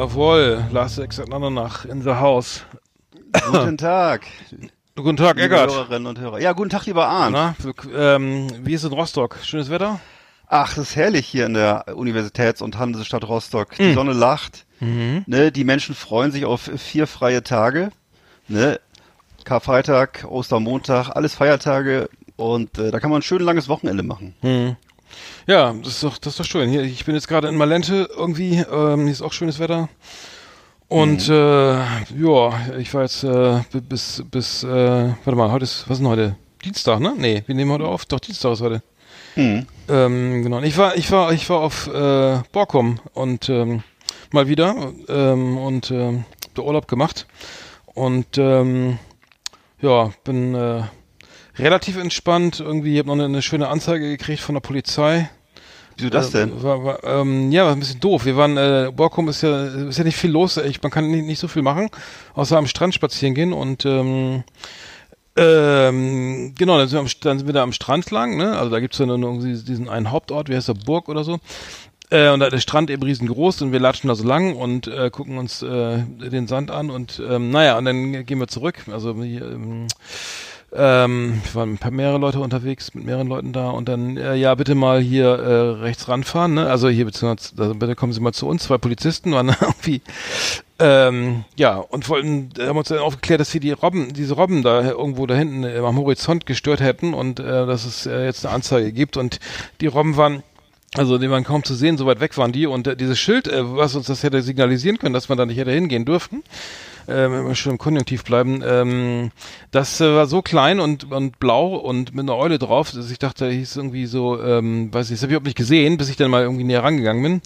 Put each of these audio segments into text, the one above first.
Jawohl, Lars Exatnanach in the house. Guten Tag. Guten Tag, liebe Eckart. Hörerinnen und Hörer. Ja, guten Tag, lieber Arndt. Na, ähm, wie ist es in Rostock? Schönes Wetter? Ach, das ist herrlich hier in der Universitäts- und Hansestadt Rostock. Die Sonne lacht. Mhm. Ne, die Menschen freuen sich auf vier freie Tage. Ne? Karfreitag, Ostermontag, alles Feiertage. Und äh, da kann man ein schön langes Wochenende machen. Hm. Ja, das ist doch, das ist doch schön. Hier, ich bin jetzt gerade in Malente irgendwie. Ähm, hier ist auch schönes Wetter. Und Mhm. äh, ja, ich war jetzt äh, bi- bis bis äh, warte mal, heute ist was ist denn heute? Dienstag, ne? Nee, wir nehmen heute auf. Doch Dienstag ist heute. Mhm. Ähm, genau. Ich war, ich war, ich war auf äh, Borkum und ähm, mal wieder ähm, und ähm, hab da Urlaub gemacht und ähm, ja, bin äh, relativ entspannt. Irgendwie, ich habe noch eine, eine schöne Anzeige gekriegt von der Polizei. Wieso das denn? Äh, war, war, ähm, ja, war ein bisschen doof. Wir waren, äh, Borkum ist ja, ist ja nicht viel los. Ich, man kann nicht, nicht so viel machen, außer am Strand spazieren gehen und ähm, ähm, genau, dann sind, wir am, dann sind wir da am Strand lang, ne? Also da gibt's ja dann irgendwie diesen einen Hauptort, wie heißt der, Burg oder so. Äh, und da ist der Strand eben riesengroß und wir latschen da so lang und äh, gucken uns äh, den Sand an und ähm, naja, und dann gehen wir zurück. Also ähm, ähm, waren ein paar mehrere Leute unterwegs, mit mehreren Leuten da und dann, äh, ja, bitte mal hier äh, rechts ranfahren, ne? Also hier beziehungsweise, also bitte kommen Sie mal zu uns, zwei Polizisten waren irgendwie, ähm, ja, und wollten, haben uns dann aufgeklärt, dass wir die Robben, diese Robben da irgendwo da hinten äh, am Horizont gestört hätten und äh, dass es äh, jetzt eine Anzeige gibt. Und die Robben waren also die waren kaum zu sehen, so weit weg waren die. Und äh, dieses Schild, äh, was uns das hätte signalisieren können, dass man da nicht hätte hingehen dürfen, äh, wir schon im Konjunktiv bleiben, ähm, das äh, war so klein und, und blau und mit einer Eule drauf, dass ich dachte, hieß irgendwie so, ähm, weiß ich, das habe ich überhaupt nicht gesehen, bis ich dann mal irgendwie näher rangegangen bin.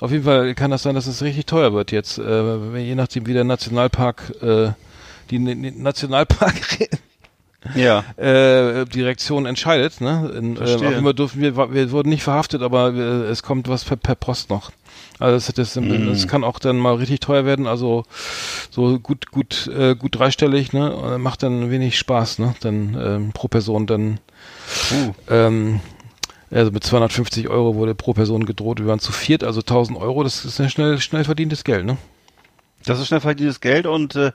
Auf jeden Fall kann das sein, dass es richtig teuer wird jetzt, äh, je nachdem wie der Nationalpark, äh, die Nationalpark Ja. äh, Direktion entscheidet. Ne? In, äh, jeden Fall durften wir, wir wurden nicht verhaftet, aber äh, es kommt was per, per Post noch. Also das, das, Mhm. das kann auch dann mal richtig teuer werden. Also so gut, gut, äh, gut dreistellig. Ne? Und Macht dann wenig Spaß. Ne? Dann ähm, pro Person dann. Uh. Ähm, also mit 250 Euro wurde pro Person gedroht. Wir waren zu viert, also 1000 Euro. Das ist ein schnell, schnell verdientes Geld. Ne? Das ist schnell verdientes Geld und äh,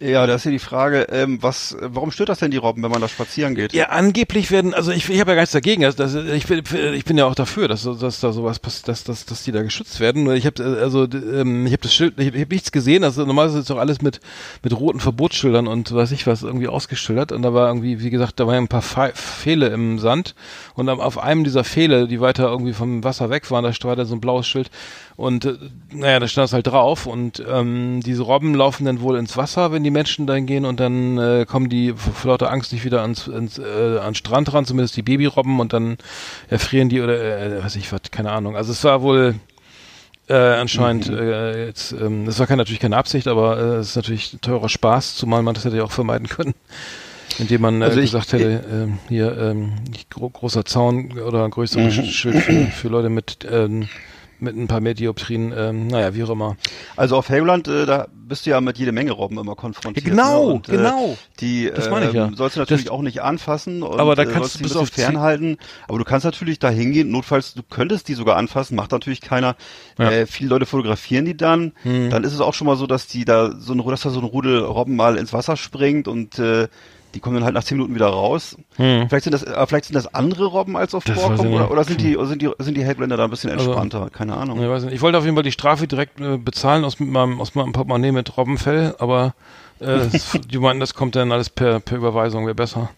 ja, da ist ja die Frage, ähm, was, warum stört das denn die Robben, wenn man da spazieren geht? Ja, angeblich werden, also ich, ich habe ja gar nichts dagegen. Also das, ich, bin, ich bin ja auch dafür, dass, dass da sowas passiert, dass, dass, dass die da geschützt werden. Ich habe also ähm, ich habe das Schild, ich habe nichts gesehen. Also normalerweise ist doch alles mit mit roten Verbotsschildern und weiß ich was irgendwie ausgeschildert. Und da war irgendwie, wie gesagt, da waren ein paar Fe im Sand und auf einem dieser Pfähle, die weiter irgendwie vom Wasser weg waren, da war da so ein blaues Schild. Und äh, naja, da stand es halt drauf. Und ähm, diese Robben laufen dann wohl ins Wasser, wenn die Menschen dahin gehen und dann äh, kommen die vor lauter Angst nicht wieder ans, ans, äh, ans Strand ran, zumindest die Babyrobben und dann erfrieren die oder äh, weiß ich was, keine Ahnung. Also es war wohl äh, anscheinend äh, jetzt, ähm, das war kein, natürlich keine Absicht, aber äh, es ist natürlich ein teurer Spaß, zumal man das hätte ja auch vermeiden können, indem man äh, Also ich- gesagt hätte, ähm, hier ähm, gro großer Zaun oder ein größeres Schild für, für Leute mit ähm, mit ein paar mehr Dioptrien, ähm, naja, wie auch immer. Also auf Helgoland, äh, da bist du ja mit jede Menge Robben immer konfrontiert. Ja, genau, ne? Und, äh, genau. Die Das meine ich ja. ähm, sollst du natürlich Das- auch nicht anfassen. Und, Aber da äh, kannst du bis ein auf fernhalten. Aber du kannst natürlich da hingehen. Notfalls, du könntest die sogar anfassen, macht natürlich keiner. Ja. Hm. Äh, viele Leute fotografieren die dann. Dann ist es auch schon mal so, dass die da so ein, dass da so ein Rudel Robben mal ins Wasser springt und äh, die kommen dann halt nach zehn Minuten wieder raus. Vielleicht sind das, äh, vielleicht sind das andere Robben als auf Hm. Das Vorkommen oder, oder sind die, oder sind die, sind die Helgoländer da ein bisschen Also- entspannter? Keine Ahnung. Ich, weiß nicht. ich wollte auf jeden Fall die Strafe direkt äh, bezahlen aus meinem, aus meinem Portemonnaie mit Robbenfell, aber äh, die meinten, das kommt dann alles per, per Überweisung, wäre besser.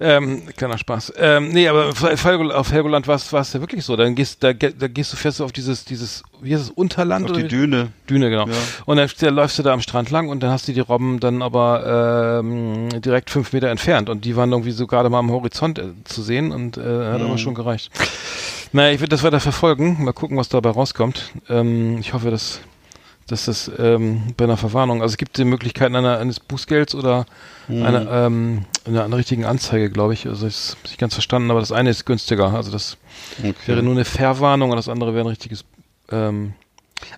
Ähm, kleiner Spaß. Ähm, nee, aber auf Helgoland, war es ja wirklich so. Dann gehst, da, da gehst du fest auf dieses, dieses, wie heißt es, Unterland? Auf oder die? Düne. Düne, genau. Ja. Und dann, dann läufst du da am Strand lang und dann hast du die Robben dann aber ähm, direkt fünf Meter entfernt und die waren irgendwie so gerade mal am Horizont äh, zu sehen und äh, hat Mhm. aber schon gereicht. Naja, ich werde das weiter verfolgen, mal gucken, was dabei rauskommt. Ähm, ich hoffe, dass, dass das ähm, bei einer Verwarnung, also es gibt die Möglichkeiten einer, eines Bußgelds oder Mhm. einer, ähm, einer, einer richtigen Anzeige, glaube ich. Also ich habe nicht ganz verstanden, aber das eine ist günstiger. Also das Okay. wäre nur eine Verwarnung und das andere wäre ein richtiges ähm,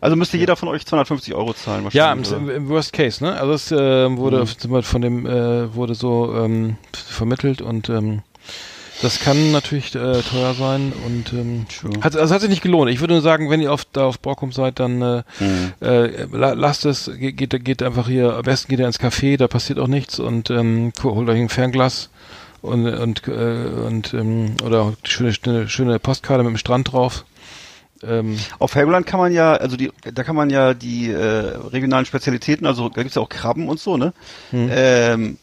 Also müsste jeder von euch 250 Euro zahlen Ja, wahrscheinlich. oder? im, im Worst Case, ne? Also es äh, wurde Mhm. von dem äh, wurde so ähm, vermittelt und ähm, Das kann natürlich äh, teuer sein und ähm, Sure. hat, also hat sich nicht gelohnt. Ich würde nur sagen, wenn ihr auf, da auf Borkum seid, dann äh, Mhm. äh, la- lasst es, geht, geht, einfach hier, am besten geht ihr ins Café, da passiert auch nichts und ähm, holt euch ein Fernglas und und äh, und ähm, oder schöne, schöne schöne Postkarte mit dem Strand drauf. Ähm, Auf Helgoland kann man ja, also die, da kann man ja die äh, regionalen Spezialitäten, also da gibt's ja auch Krabben und so, ne? Hm. Ähm,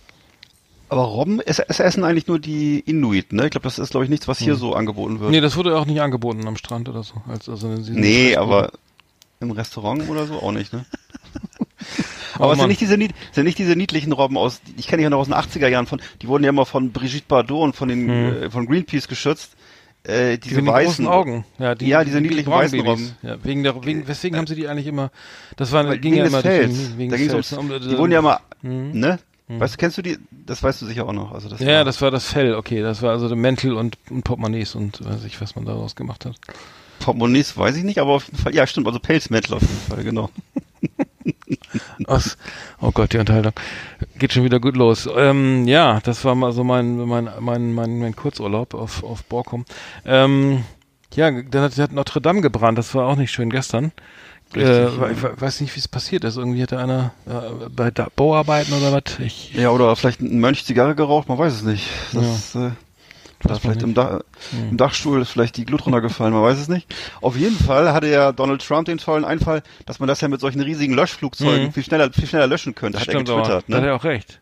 aber Robben, es, es essen eigentlich nur die Inuit, ne? Ich glaube, das ist, glaube ich, nichts, was hier Hm. so angeboten wird. nee, das wurde auch nicht angeboten am Strand oder so. Als, also Nee, Fressbuden. aber im Restaurant oder so auch nicht, ne? Oh Aber es sind nicht diese sind nicht diese niedlichen Robben aus, ich kenne die ja noch aus den 80er Jahren von, die wurden ja immer von Brigitte Bardot und von den Hm. äh, von Greenpeace geschützt. Äh, diese Diese weißen großen Augen. Ja, die, Ja, diese niedlichen weißen Braunbabys. Ja, wegen der, wegen, weswegen haben sie die eigentlich immer, das war, ging wegen ja immer Fells. den- wegen Da Fells. Um, Die wurden ja immer, Mhm. ne? Weißt du, kennst du die? Das weißt du sicher auch noch. Also das Ja, war, das war das Fell, okay. Das war also der Mäntel und, und Portemonnaies und weiß ich, was man daraus gemacht hat. Portemonnaies weiß ich nicht, aber auf jeden Fall, ja, stimmt, also Pelzmäntel auf jeden Fall, genau. Was? Oh Gott, die Unterhaltung. Geht schon wieder gut los. Ähm, ja, das war mal so mein, mein, mein, mein, mein Kurzurlaub auf, auf Borkum. Ähm, ja, dann hat, hat Notre Dame gebrannt, das war auch nicht schön gestern. Äh, we- weiß nicht, wie es passiert ist. Irgendwie hatte einer äh, bei da Bauarbeiten oder was. Ich, Ja, oder vielleicht ein Mönch Zigarre geraucht, man weiß es nicht. Das, äh, oder man vielleicht im. Dach, Hm. im Dachstuhl ist vielleicht die Glut runtergefallen, man weiß es nicht. Auf jeden Fall hatte ja Donald Trump den tollen Einfall, dass man das ja mit solchen riesigen Löschflugzeugen Mhm. viel schneller, viel schneller löschen könnte, hat er getwittert. da hat Ne? er auch recht.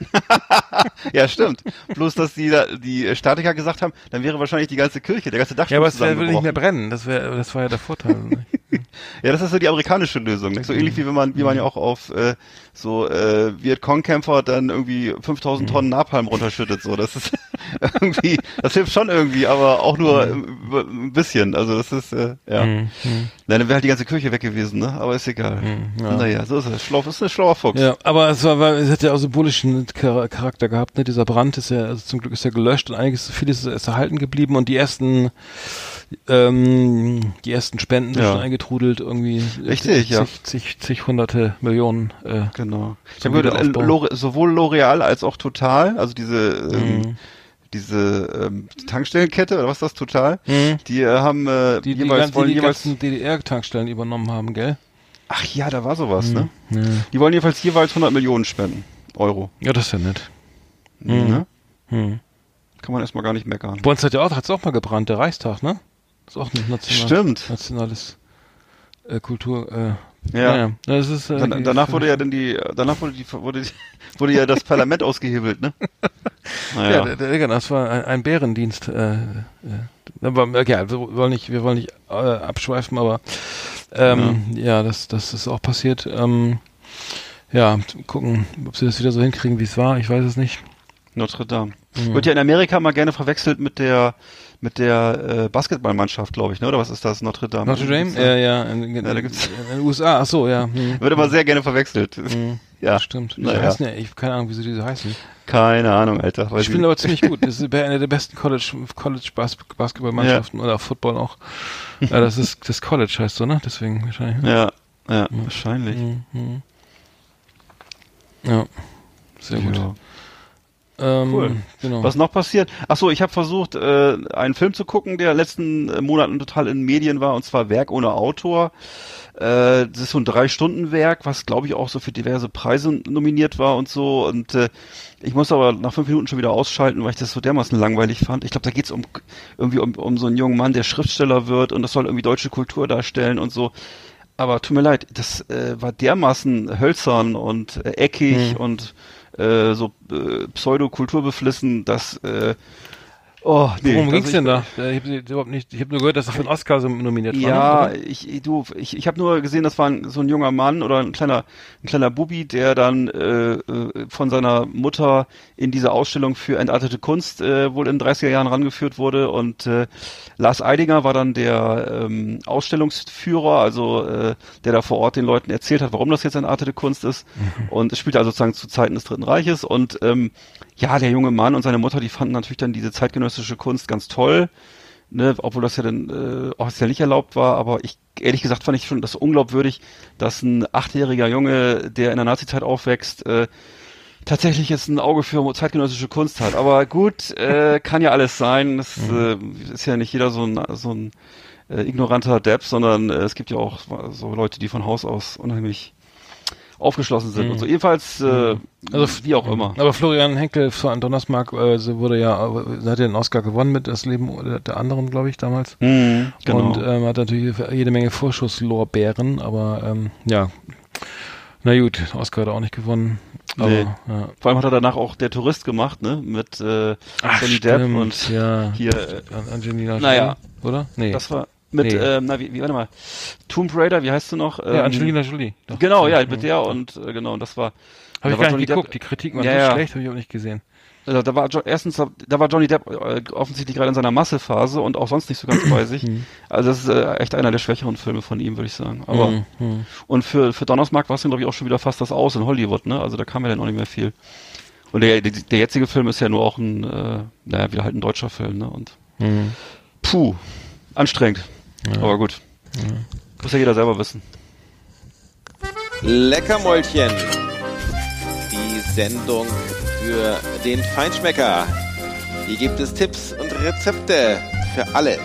Ja, stimmt. Bloß, dass die, da- die Statiker gesagt haben, dann wäre wahrscheinlich die ganze Kirche, der ganze Dachstuhl Ja, aber es wär- würde nicht mehr brennen. Das wäre, das war ja der Vorteil. ne? Ja, das ist so die amerikanische Lösung. Nicht? So ähnlich wie wenn man, wie man ja auch auf äh, so äh, Vietcong-Kämpfer dann irgendwie 5000 Tonnen Napalm runterschüttet. So, das ist irgendwie, das hilft schon irgendwie, aber auch nur ein bisschen. Also das ist äh, ja. Mhm. Nein, dann wäre halt die ganze Kirche weg gewesen, ne? Aber ist egal. Mhm, ja. Naja, so ist es. Schlau, ist ein schlauer Fuchs. Ja, aber es war, es hat ja auch symbolischen Char- Charakter gehabt, ne? Dieser Brand ist ja, also zum Glück ist er gelöscht und einiges, vieles ist erhalten geblieben und die ersten, ähm, die ersten Spenden sind Ja. schon eingetrudelt, irgendwie. Richtig, zig, ja. Zig, zig, hunderte Millionen, äh, Genau. Ich habe gehört, sowohl L'Oreal als auch Total, also diese ähm, Mhm. Diese ähm, Tankstellenkette oder was ist das Total? Mhm. Die äh, haben äh, die, die, jeweils ganzen, wollen die jeweils DDR-Tankstellen übernommen haben, gell? Ach ja, da war sowas, ne? Ja. Die wollen jedenfalls jeweils 100 Millionen spenden. Euro. ja, das ist ja nett. Mhm. Ne? Hm. Kann man erstmal gar nicht meckern. Bei uns hat ja auch, hat's auch mal gebrannt, der Reichstag, ne? ist auch ein national, Stimmt. nationales äh, Kultur, äh, Ja. ja. Das ist, äh, Dann, danach wurde ja dann die, danach wurde die, wurde, die, wurde ja das Parlament ausgehebelt, ne? Ja, Naja. der, der, genau, das war ein, ein Bärendienst. Äh, äh, aber äh, ja, wir wollen nicht, wir wollen nicht äh, abschweifen, aber ähm, ja. das, das ist auch passiert. Ähm, ja, gucken, ob sie das wieder so hinkriegen, wie es war. Ich weiß es nicht. Notre Dame. Mhm. Wird ja in Amerika mal gerne verwechselt mit der mit der äh, Basketballmannschaft, glaube ich, ne? Oder was ist das? Notre Dame. Notre Dame? Ja, ja, in, Ja, da gibt's- in den USA. Ach so, ja. Hm. Wird immer sehr gerne verwechselt. Hm. Ja. Stimmt. Wie Naja. heißen die? Ich habe keine Ahnung, wieso diese heißen. Keine Ahnung, Alter. Die ich spielen aber ziemlich gut. Das ist eine der besten College, College Bas Basketballmannschaften oder Football auch. ja, das ist das College heißt so, ne? Deswegen wahrscheinlich. Ne? Ja, ja, wahrscheinlich. Mhm. Ja, sehr gut. Ja. Ähm, Cool. Genau. Was noch passiert? Ach so, ich habe versucht, äh, einen Film zu gucken, der letzten äh, Monaten total in Medien war, und zwar Werk ohne Autor. Äh, das ist so ein Drei-Stunden-Werk, was glaube ich auch so für diverse Preise nominiert war und so. Und äh, ich muss aber nach fünf Minuten schon wieder ausschalten, weil ich das so dermaßen langweilig fand. Ich glaube, da geht's um irgendwie um, um so einen jungen Mann, der Schriftsteller wird und das soll irgendwie deutsche Kultur darstellen und so. Aber tut mir leid, das äh, war dermaßen hölzern und äh, eckig Hm. und äh, so äh, pseudo-kulturbeflissen, dass äh, oh, nee, Worum ging's denn da? Ich habe überhaupt nicht. Ich habe nur gehört, dass er für einen Oscar so nominiert war. Ja, ich du, ich, ich habe nur gesehen, das war ein, so ein junger Mann oder ein kleiner ein kleiner Bubi, der dann äh, äh, von seiner Mutter in diese Ausstellung für entartete Kunst äh, wohl in den 30er Jahren rangeführt wurde und äh, Lars Eidinger war dann der ähm, Ausstellungsführer, also äh, der da vor Ort den Leuten erzählt hat, warum das jetzt entartete Kunst ist und es spielte also sozusagen zu Zeiten des Dritten Reiches und ähm, ja, der junge Mann und seine Mutter, die fanden natürlich dann diese zeitgenössische Kunst ganz toll ne, obwohl das ja dann äh, offiziell nicht erlaubt war, aber ich ehrlich gesagt fand ich schon das unglaubwürdig, dass ein achtjähriger Junge, der in der Nazizeit aufwächst, äh, tatsächlich jetzt ein Auge für zeitgenössische Kunst hat. Aber gut, äh, kann ja alles sein. Es Mhm. äh, ist ja nicht jeder so ein, so ein äh, ignoranter Depp, sondern äh, es gibt ja auch so Leute, die von Haus aus unheimlich aufgeschlossen sind und so. Jedenfalls, äh, Mhm. Also, wie auch immer. Aber Florian Henkel von Donnersmarck äh, sie wurde ja, äh, hat ja den Oscar gewonnen mit das Leben der- der anderen, glaube ich, damals. Mhm, genau. Und ähm, hat natürlich jede Menge Vorschusslorbeeren, aber ähm, ja. Na gut, Oscar hat er auch nicht gewonnen. Aber, Nee. ja. Vor allem hat er danach auch der Tourist gemacht, ne? Mit äh, Ach, Johnny Depp und ja. hier, äh, An- Angelina Naja. Oder? Nee. das war mit, Nee. ähm, na, wie, wie, warte mal, Tomb Raider, wie heißt du noch? ja, Ähm, Angelina Jolie. Doch. Genau, ja, mit der und äh, genau, und das war Habe ich war gar Johnny nicht Depp- geguckt. Die Kritiken waren Ja, so ja. schlecht, habe ich auch nicht gesehen. Also da war erstens, da war Johnny Depp äh, offensichtlich gerade in seiner Massephase und auch sonst nicht so ganz bei sich. Hm. Also das ist äh, echt einer der schwächeren Filme von ihm, würde ich sagen. Aber Mhm, mhm. und für für Donnersmark war es dann glaube ich auch schon wieder fast das Aus in Hollywood, ne? Also da kam ja dann auch nicht mehr viel. Und der der, der jetzige Film ist ja nur auch ein, äh, naja, wieder halt ein deutscher Film, ne? Und puh, anstrengend. Aber gut. Muss ja jeder selber wissen. Leckermäulchen. Die Sendung für den Feinschmecker. Hier gibt es Tipps und Rezepte für alle.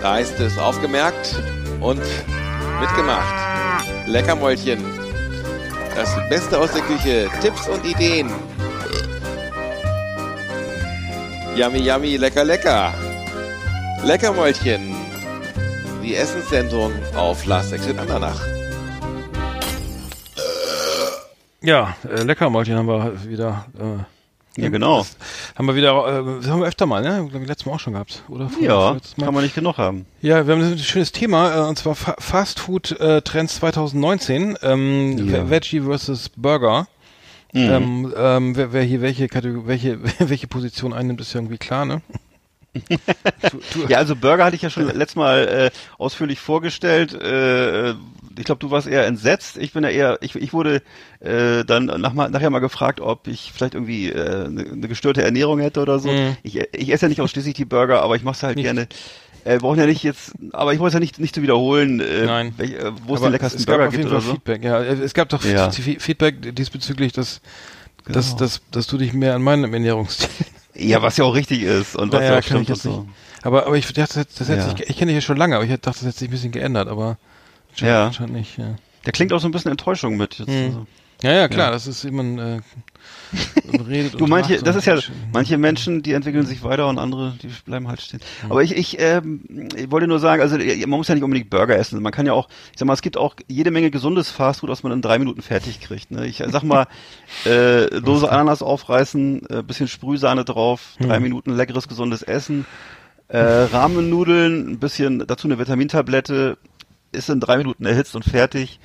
Da ist es aufgemerkt und mitgemacht. Leckermäulchen. Das Beste aus der Küche. Tipps und Ideen. Yummy, yummy, lecker, lecker. Leckermäulchen. Die Essenssendung auf Last Exit Andernach. Ja, äh, Leckermäulchen haben wir wieder. Äh, Ja, genau. haben wir wieder, äh, das haben wir öfter mal, ne? Glaub ich, letztes Mal auch schon gehabt, oder? Vor- Ja, kann man nicht genug haben. Ja, wir haben ein schönes Thema, äh, und zwar Fa Fast Food äh, Trends 2019, ähm, Ja. Ve- Veggie versus Burger. Mhm. Ähm, ähm, wer, wer hier welche Kategorie, welche, welche Position einnimmt, ist ja irgendwie klar, ne? Ja, also Burger hatte ich ja schon letztes Mal äh, ausführlich vorgestellt. Äh, ich glaube, du warst eher entsetzt. Ich bin ja eher, ich, ich wurde äh, dann nach, nachher mal gefragt, ob ich vielleicht irgendwie äh, eine, eine gestörte Ernährung hätte oder so. Mhm. Ich, ich esse ja nicht ausschließlich die Burger, aber ich mache halt Nicht. gerne. Äh, wir brauchen ja nicht jetzt, aber ich wollte es ja nicht, nicht zu wiederholen, äh, Nein. welch, äh, wo es die leckersten es gab Burger gibt oder so. Feedback, ja. Äh, Es gab doch Ja. Fe- Feedback diesbezüglich, dass, dass, Genau. dass, dass du dich mehr an meinem Ernährungsstil Ja, was ja auch richtig ist und was Naja, ja auch kann ich stimmt jetzt und so. nicht. Aber, aber ich dachte, das, das hätte Ja. sich, ich kenne dich ja schon lange, aber ich dachte, das hätte sich ein bisschen geändert, aber scheint, Ja. scheint nicht, ja. Der klingt auch so ein bisschen Enttäuschung mit. Jetzt, Hm. also. Ja, ja, klar, Ja. das ist jemand, äh, redet Du und manche, das ist ja, manche Menschen, die entwickeln sich weiter und andere, die bleiben halt stehen. Aber ich, ich, ähm, ich wollte nur sagen, also man muss ja nicht unbedingt Burger essen. Man kann ja auch, ich sag mal, es gibt auch jede Menge gesundes Fastfood, was man in drei Minuten fertig kriegt. Ne? Ich sag mal, äh, Dose Ananas aufreißen, äh, bisschen Sprühsahne drauf, drei Minuten leckeres gesundes Essen, äh, Rahmennudeln, ein bisschen dazu eine Vitamintablette, ist in drei Minuten erhitzt und fertig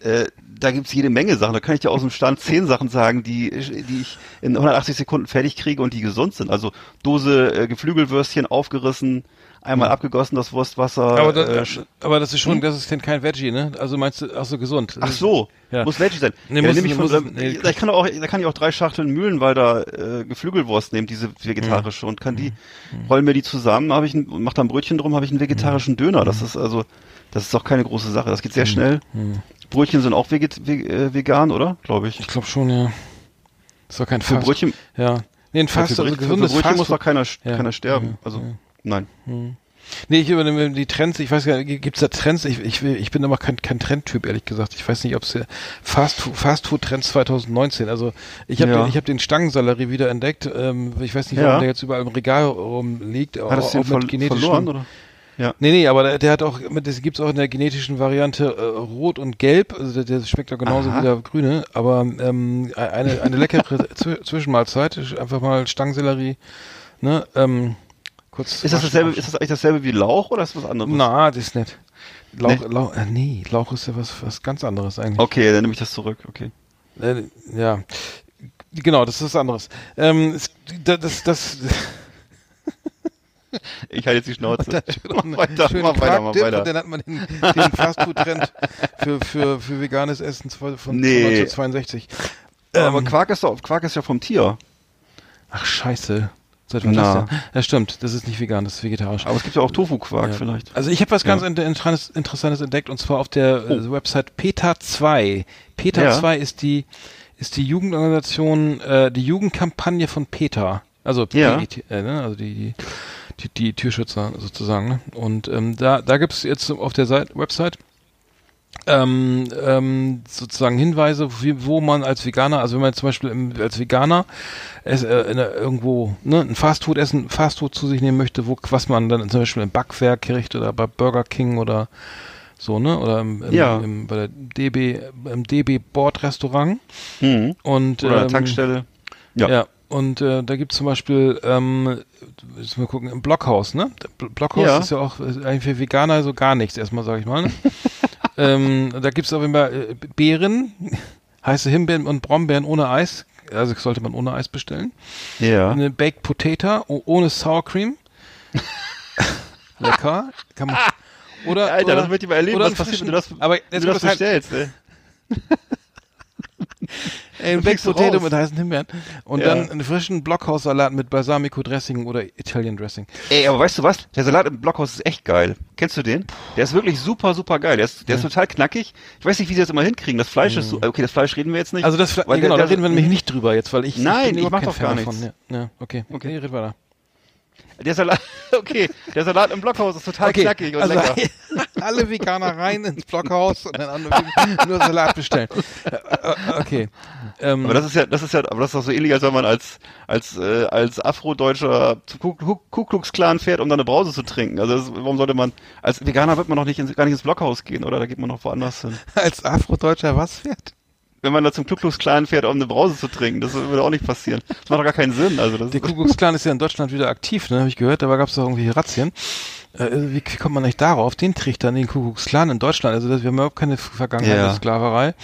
äh, da gibt's jede Menge Sachen. Da kann ich dir aus dem Stand zehn Sachen sagen, die, die ich in 180 Sekunden fertig kriege und die gesund sind. Also Dose äh, Geflügelwürstchen aufgerissen, einmal abgegossen, das Wurstwasser. Aber, das, äh, sch- aber das ist schon, das ist denn kein Veggie, ne? Also meinst du, ach so, gesund. Ach so, Ja. muss Veggie sein. Nee, ja, muss- ich von, muss- nee, ich kann auch, da kann ich auch drei Schachteln Mühlenwalder äh, Geflügelwurst nehmen, diese vegetarische, und kann die, rollen mir die zusammen, habe ich ein, mach da ein Brötchen drum, habe ich einen vegetarischen Döner. Das ist also, das ist auch keine große Sache. Das geht sehr schnell. Brötchen sind auch veget, ve, äh, vegan, oder? Glaube ich. Ich glaube schon, ja. Das war kein Für Fast. Brötchen, Ja. Nee, ein Fast, also Brötchen, für gesundes Brötchen muss Fastfood. doch keiner, Ja. keiner sterben. Also, ja. nein. Nee, ich übernehme die Trends, ich weiß gar nicht, gibt's da Trends? Ich, ich, ich bin aber kein, kein Trendtyp, ehrlich gesagt. Ich weiß nicht, ob es Fast, Fast Food Trends 2019, also ich habe Ja. den, ich hab den Stangensellerie wieder entdeckt. Ähm, ich weiß nicht, warum Ja. der jetzt überall im Regal rumliegt. Hat es den ver verloren, oder? Nee, nee, aber der, der hat auch, das gibt's auch in der genetischen Variante äh, Rot und Gelb, also der, der schmeckt auch genauso Aha. wie der Grüne, aber ähm, eine, eine leckere Zw- Zwischenmahlzeit, einfach mal Stangensellerie, ne, ähm, kurz. Ist das dasselbe, ist das eigentlich dasselbe wie Lauch oder ist das was anderes? Na, das ist nicht. Lauch, Nee. Lauch, äh, nee, Lauch ist ja was, was ganz anderes eigentlich. Okay, dann nehme ich das zurück, okay. Äh, ja, genau, das ist was anderes. Ähm, es, da- das, das, Ich halte jetzt die Schnauze. Dann mach weiter, schönen mach weiter, mach weiter. Und dann hat man den, den Fastfood-Trend für, für, für veganes Essen von, von Nee. 1962. Ja, aber Ähm, Quark ist doch, Quark ist ja vom Tier. Ach, scheiße. Seit wann Na. das denn? Ja, stimmt. Das ist nicht vegan, das ist vegetarisch. Aber es gibt ja auch Tofu-Quark Ja. vielleicht. Also ich habe was Ja. ganz inter- Interessantes, Interessantes entdeckt und zwar auf der äh, Website PETA 2. PETA Ja. 2 ist die ist die Jugendorganisation, äh, die Jugendkampagne von PETA. Also, Ja. PET, äh, ne? also die, die, die, die Türschützer sozusagen. Ne? Und ähm, da, da gibt's jetzt auf der Seite, Website ähm, ähm, sozusagen Hinweise, wie, wo man als Veganer, also wenn man zum Beispiel im, als Veganer es, äh, in, der- irgendwo ne, ein Fastfood essen, Fastfood zu sich nehmen möchte, wo was man dann zum Beispiel im Backwerk kriegt oder bei Burger King oder so, ne? Oder im, im, Ja. im, bei der DB, im DB Bordrestaurant. Mhm. Und Oder ähm, Tankstelle. Ja. Ja. Und äh, da gibt's zum Beispiel, ähm, jetzt mal gucken, im Blockhaus, ne? Blockhaus Ja. ist ja auch ist eigentlich für Veganer so gar nichts, erstmal sage ich mal. Ne? ähm, da gibt's auch immer äh, Beeren, heiße Himbeeren und Brombeeren ohne Eis. Also sollte man ohne Eis bestellen. Ja. Eine Baked Potato ohne Sour Cream. Lecker. Kann man, oder, Alter, oder, das wird dir mal erleben, oder was passiert, wenn du das, aber wenn jetzt du das kommt das halt- bestellst. Ey. Ey, ein Baked Potato raus. mit heißen Himbeeren. Und Ja. dann einen frischen Blockhaussalat mit Balsamico Dressing oder Italian Dressing. Ey, aber weißt du was? Der Salat im Blockhaus ist echt geil. Kennst du den? Der ist wirklich super, super geil. Der ist, der ist total knackig. Ich weiß nicht, wie sie das immer hinkriegen. Das Fleisch ist so, okay, das Fleisch reden wir jetzt nicht. Also das, Weil ja, genau, da reden wir nämlich nicht drüber jetzt, weil ich, Nein, ich ich mach doch gar Fan davon. nichts. Ja, ja okay. Okay, Okay. red weiter. Der Salat, okay, der Salat im Blockhaus ist total knackig und also lecker. alle Veganer rein ins Blockhaus und dann nur Salat bestellen. Äh, äh, Okay. Ähm, Aber das ist ja, das ist ja, aber das ist doch so ähnlich, als wenn man als, als, äh, als Afrodeutscher zum Ku, Ku, Ku Klux Klan fährt, um dann eine Brause zu trinken. Also das, warum sollte man, als Veganer wird man doch nicht ins, gar nicht ins Blockhaus gehen, oder? Da geht man noch woanders hin. als Afrodeutscher was fährt? Wenn man da zum Ku Klux Klan fährt, um eine Brause zu trinken, das würde auch nicht passieren. Das macht doch gar keinen Sinn. Also das Der Ku Klux Klan ist ja in Deutschland wieder aktiv, ne, habe ich gehört. Da gab es doch irgendwie Razzien. Äh, wie, wie kommt man nicht darauf? Den trägt dann den Ku Klux Klan in Deutschland. Also das, wir haben überhaupt keine Vergangenheit Ja. der Sklaverei.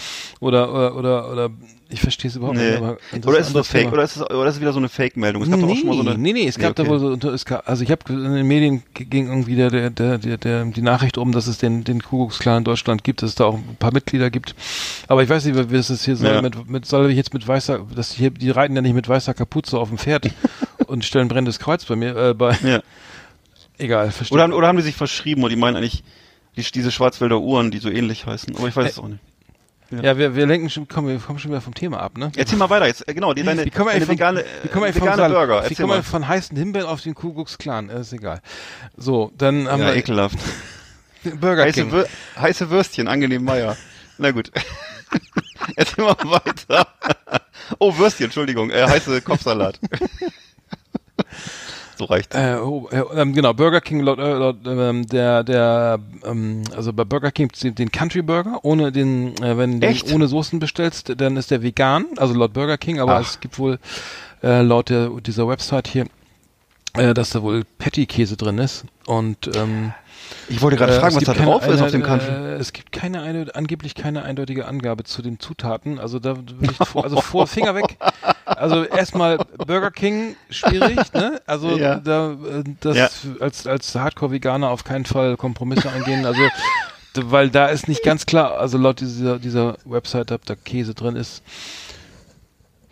Oder, oder, oder, oder ich verstehe es überhaupt Nee. nicht. Aber das Oder ist es fake, Thema. oder ist es, oder ist es wieder so eine Fake-Meldung? Es gab doch auch schon mal so eine. nee, nee, es gab Nee, da okay. wohl so, es gab, also ich habe in den Medien ging irgendwie der, der, der, der, die Nachricht um, dass es den, den Kuckucksklan in Deutschland gibt, dass es da auch ein paar Mitglieder gibt. Aber ich weiß nicht, wie es hier soll, Ja. mit, mit, soll ich jetzt mit weißer, das hier, die reiten ja nicht mit weißer Kapuze auf dem Pferd und stellen brennendes Kreuz bei mir, äh, bei, Ja. egal, verstehe. Oder, haben- oder haben die sich verschrieben und die meinen eigentlich die, diese Schwarzwälder Uhren, die so ähnlich heißen. Aber ich weiß es auch nicht. Ja, wir, wir lenken schon, komm, wir kommen schon wieder vom Thema ab, ne? Erzähl mal weiter jetzt. Äh, Genau, die, deine, Wie kommen deine von, vegane, wie kommen eigentlich vom vegane Sal- Burger. Wie kommen wir von heißen Himbeeren auf den Kuckucksklan? Ist egal. So, dann haben Ja, wir ekelhaft. Burger Heiße, King. Wür heiße Würstchen, angenehm Meier. Na gut. Erzähl mal weiter. Oh, Würstchen, Entschuldigung. Äh, heiße Kopfsalat. so reicht. Äh, oh, äh, genau, Burger King laut, äh, laut ähm, der der ähm, also bei Burger King den, Country Burger ohne den äh, wenn du den ohne Soßen bestellst, dann ist der vegan, also laut Burger King, aber Ach. es gibt wohl äh, laut der, dieser Website hier äh, dass da wohl Patty-Käse drin ist und ähm, Ich wollte gerade äh, fragen, was da keine- drauf ist auf dem Country. Äh, es gibt keine eine, angeblich keine eindeutige Angabe zu den Zutaten. Also da vor, also vor Finger weg. Also erstmal Burger King schwierig, ne? Also Ja. da äh, das Ja. als als Hardcore Veganer auf keinen Fall Kompromisse eingehen. Also weil da ist nicht ganz klar, also laut dieser dieser Website, ob da Käse drin ist.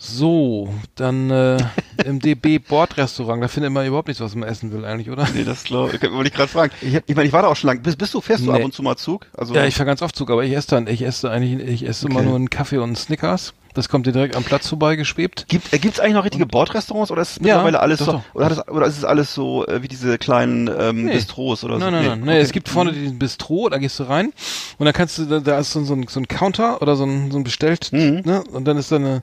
So, dann äh, im DB Bordrestaurant, da findet man überhaupt nichts, was man essen will eigentlich, oder? Nee, das glaube ich. Wollte ich gerade fragen. Ich Ich, meine, ich war da auch schon lang. Bist, bist du, fährst du Nee. ab und zu mal Zug? Also, Ja, ich fahre ganz oft Zug, aber ich esse dann, ich esse eigentlich, ich esse immer Okay. nur einen Kaffee und einen Snickers. Das kommt dir direkt am Platz vorbei geschwebt. Gibt äh, gibt's eigentlich noch richtige Bordrestaurants oder ist es Ja, mittlerweile alles doch, so doch. oder, es, oder ist es alles so äh, wie diese kleinen ähm, Nee. Bistros oder so? Nein, nein, nein. Nee, okay. Es gibt vorne diesen Bistro, da gehst du rein und dann kannst du, da, da ist so, ein- so, ein, so ein Counter oder so ein, so ein Bestellt, Mhm. ne? Und dann ist da eine,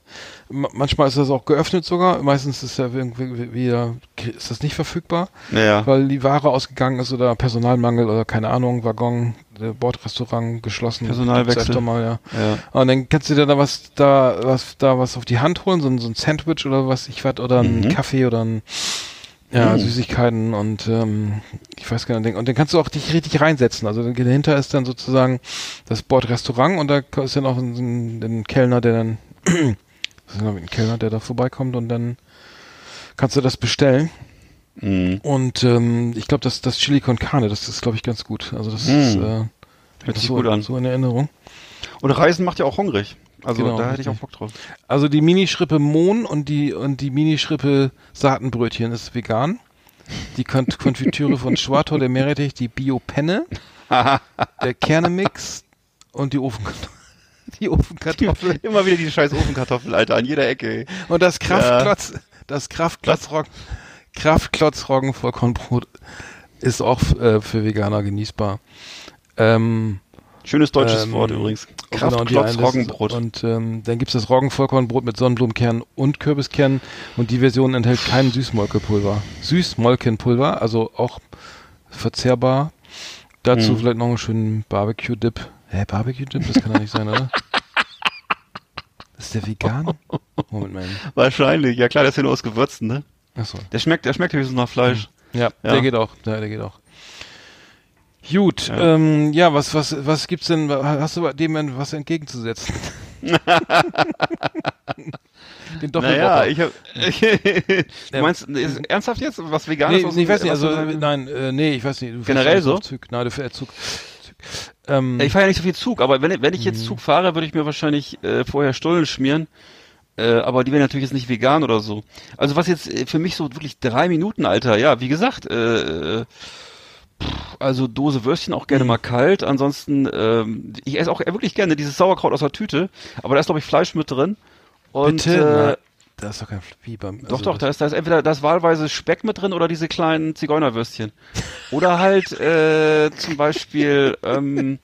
ma- manchmal ist das auch geöffnet sogar, meistens ist ja irgendwie wieder, ist das nicht verfügbar, Ja. weil die Ware ausgegangen ist oder Personalmangel oder keine Ahnung, Waggon, Bordrestaurant geschlossen. Personalwechsel. Mal, ja. ja. Und dann kannst du dir da was da was da was auf die Hand holen, so ein, so ein Sandwich oder was ich was oder ein Mhm. Kaffee oder ein ja, Mhm. Süßigkeiten und ähm, ich weiß gar nicht. Und dann kannst du auch dich richtig reinsetzen. Also dahinter ist dann sozusagen das Bordrestaurant und da ist dann auch ein, ein, Kellner, der dann ein Kellner, der da vorbeikommt und dann kannst du das bestellen. Mhm. Und ähm, ich glaube, das, das Chili con Carne, das ist, glaube ich, ganz gut. Also das Mm. ist äh, Hört sich so, gut an. so in Erinnerung. Und Reisen macht ja auch hungrig. Also Genau, da hätte ich auch Bock drauf. Also die Minischrippe Mohn und die und die Minischrippe Saatenbrötchen ist vegan. Die Kont Konfitüre von Schwartau, der Meerrettich, die Bio-Penne, der Kernemix und die Ofenkartoffeln. Die Ofenkartoffel. Immer wieder die scheiß Ofenkartoffel, Alter, an jeder Ecke. Und das Kraftklotz, das Kraftklotzroggen, Kraftklotzroggen Vollkornbrot ist auch äh, für Veganer genießbar. Ähm, Schönes deutsches Ähm, Wort übrigens. genau, Kraftklotz eine- Roggenbrot. Und ähm, dann gibt's das Roggenvollkornbrot mit Sonnenblumenkernen und Kürbiskernen und die Version enthält kein Süßmolkepulver. Süßmolkenpulver, also auch verzehrbar. Dazu Hm. vielleicht noch einen schönen Barbecue-Dip. Hä, Barbecue-Dip? Das kann doch nicht sein, oder? Ist der vegan? Moment mal. Wahrscheinlich, ja klar, der ist ja nur aus Gewürzen, ne? Achso. Der schmeckt, der schmeckt höchstens nach Fleisch. Ja, Ja. der geht auch. Ja, der geht auch. Gut, Ja. ähm, ja was, was, was gibt's denn, hast du dem was entgegenzusetzen? Den Naja, Doppelbocker. ich hab. du meinst, ist es ernsthaft jetzt? Was Veganes? nee, aus ich weiß nicht, also, nein, äh, nee, ich weiß nicht. Du Generell so? Zug. Nein, du fährst Zug. Zug. Ähm, Ich fahre ja nicht so viel Zug, aber wenn, wenn ich Mhm. jetzt Zug fahre, würde ich mir wahrscheinlich äh, vorher Stullen schmieren. Äh, aber die wären natürlich jetzt nicht vegan oder so. Also was jetzt äh, für mich so wirklich drei Minuten, Alter, ja, wie gesagt, äh, also Dose Würstchen auch Mhm. gerne mal kalt. Ansonsten, ähm, ich esse auch wirklich gerne dieses Sauerkraut aus der Tüte, aber da ist glaube ich Fleisch mit drin. Und bitte? äh, da ist doch kein wie beim. doch, doch, da ist, da ist entweder das wahlweise Speck mit drin oder diese kleinen Zigeunerwürstchen. Oder halt äh, zum Beispiel ähm,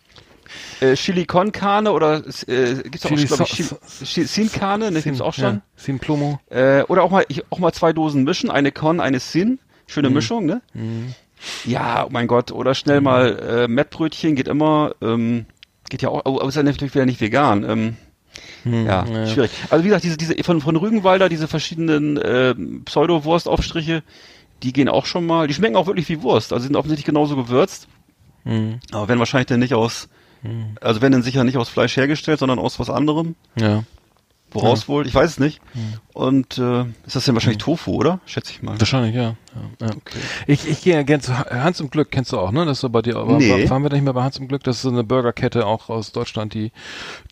äh, Chili con Carne oder äh, gibt's auch, Chili glaube ich, Chili, Sin Carne, ne, gibt's auch schon. Ja, Sin Plomo. Äh, oder auch mal ich, auch mal zwei Dosen mischen, eine Con, eine Sin. Mhm. Schöne Mischung, ne? Ja, oh mein Gott, oder schnell mal äh, Mettbrötchen geht immer, ähm, geht ja auch, aber ist ja natürlich wieder nicht vegan. Ähm, ja, Hm, ja. schwierig. Also wie gesagt, diese, diese von, von Rügenwalder, diese verschiedenen äh, Pseudo-Wurstaufstriche, die gehen auch schon mal, die schmecken auch wirklich wie Wurst, also sind offensichtlich genauso gewürzt, Mhm. aber werden wahrscheinlich dann nicht aus, also werden dann sicher nicht aus Fleisch hergestellt, sondern aus was anderem. Ja. Woraus wohl? Ich weiß es nicht. Und äh, ist das denn wahrscheinlich Tofu, oder? Schätze ich mal. Wahrscheinlich, ja. ja, ja. Okay. Ich, ich gehe gerne zu Hans im Glück, kennst du auch, ne? Das ist so bei dir, aber Nee. waren wir nicht mehr bei Hans im Glück? Das ist so eine Burgerkette auch aus Deutschland, die,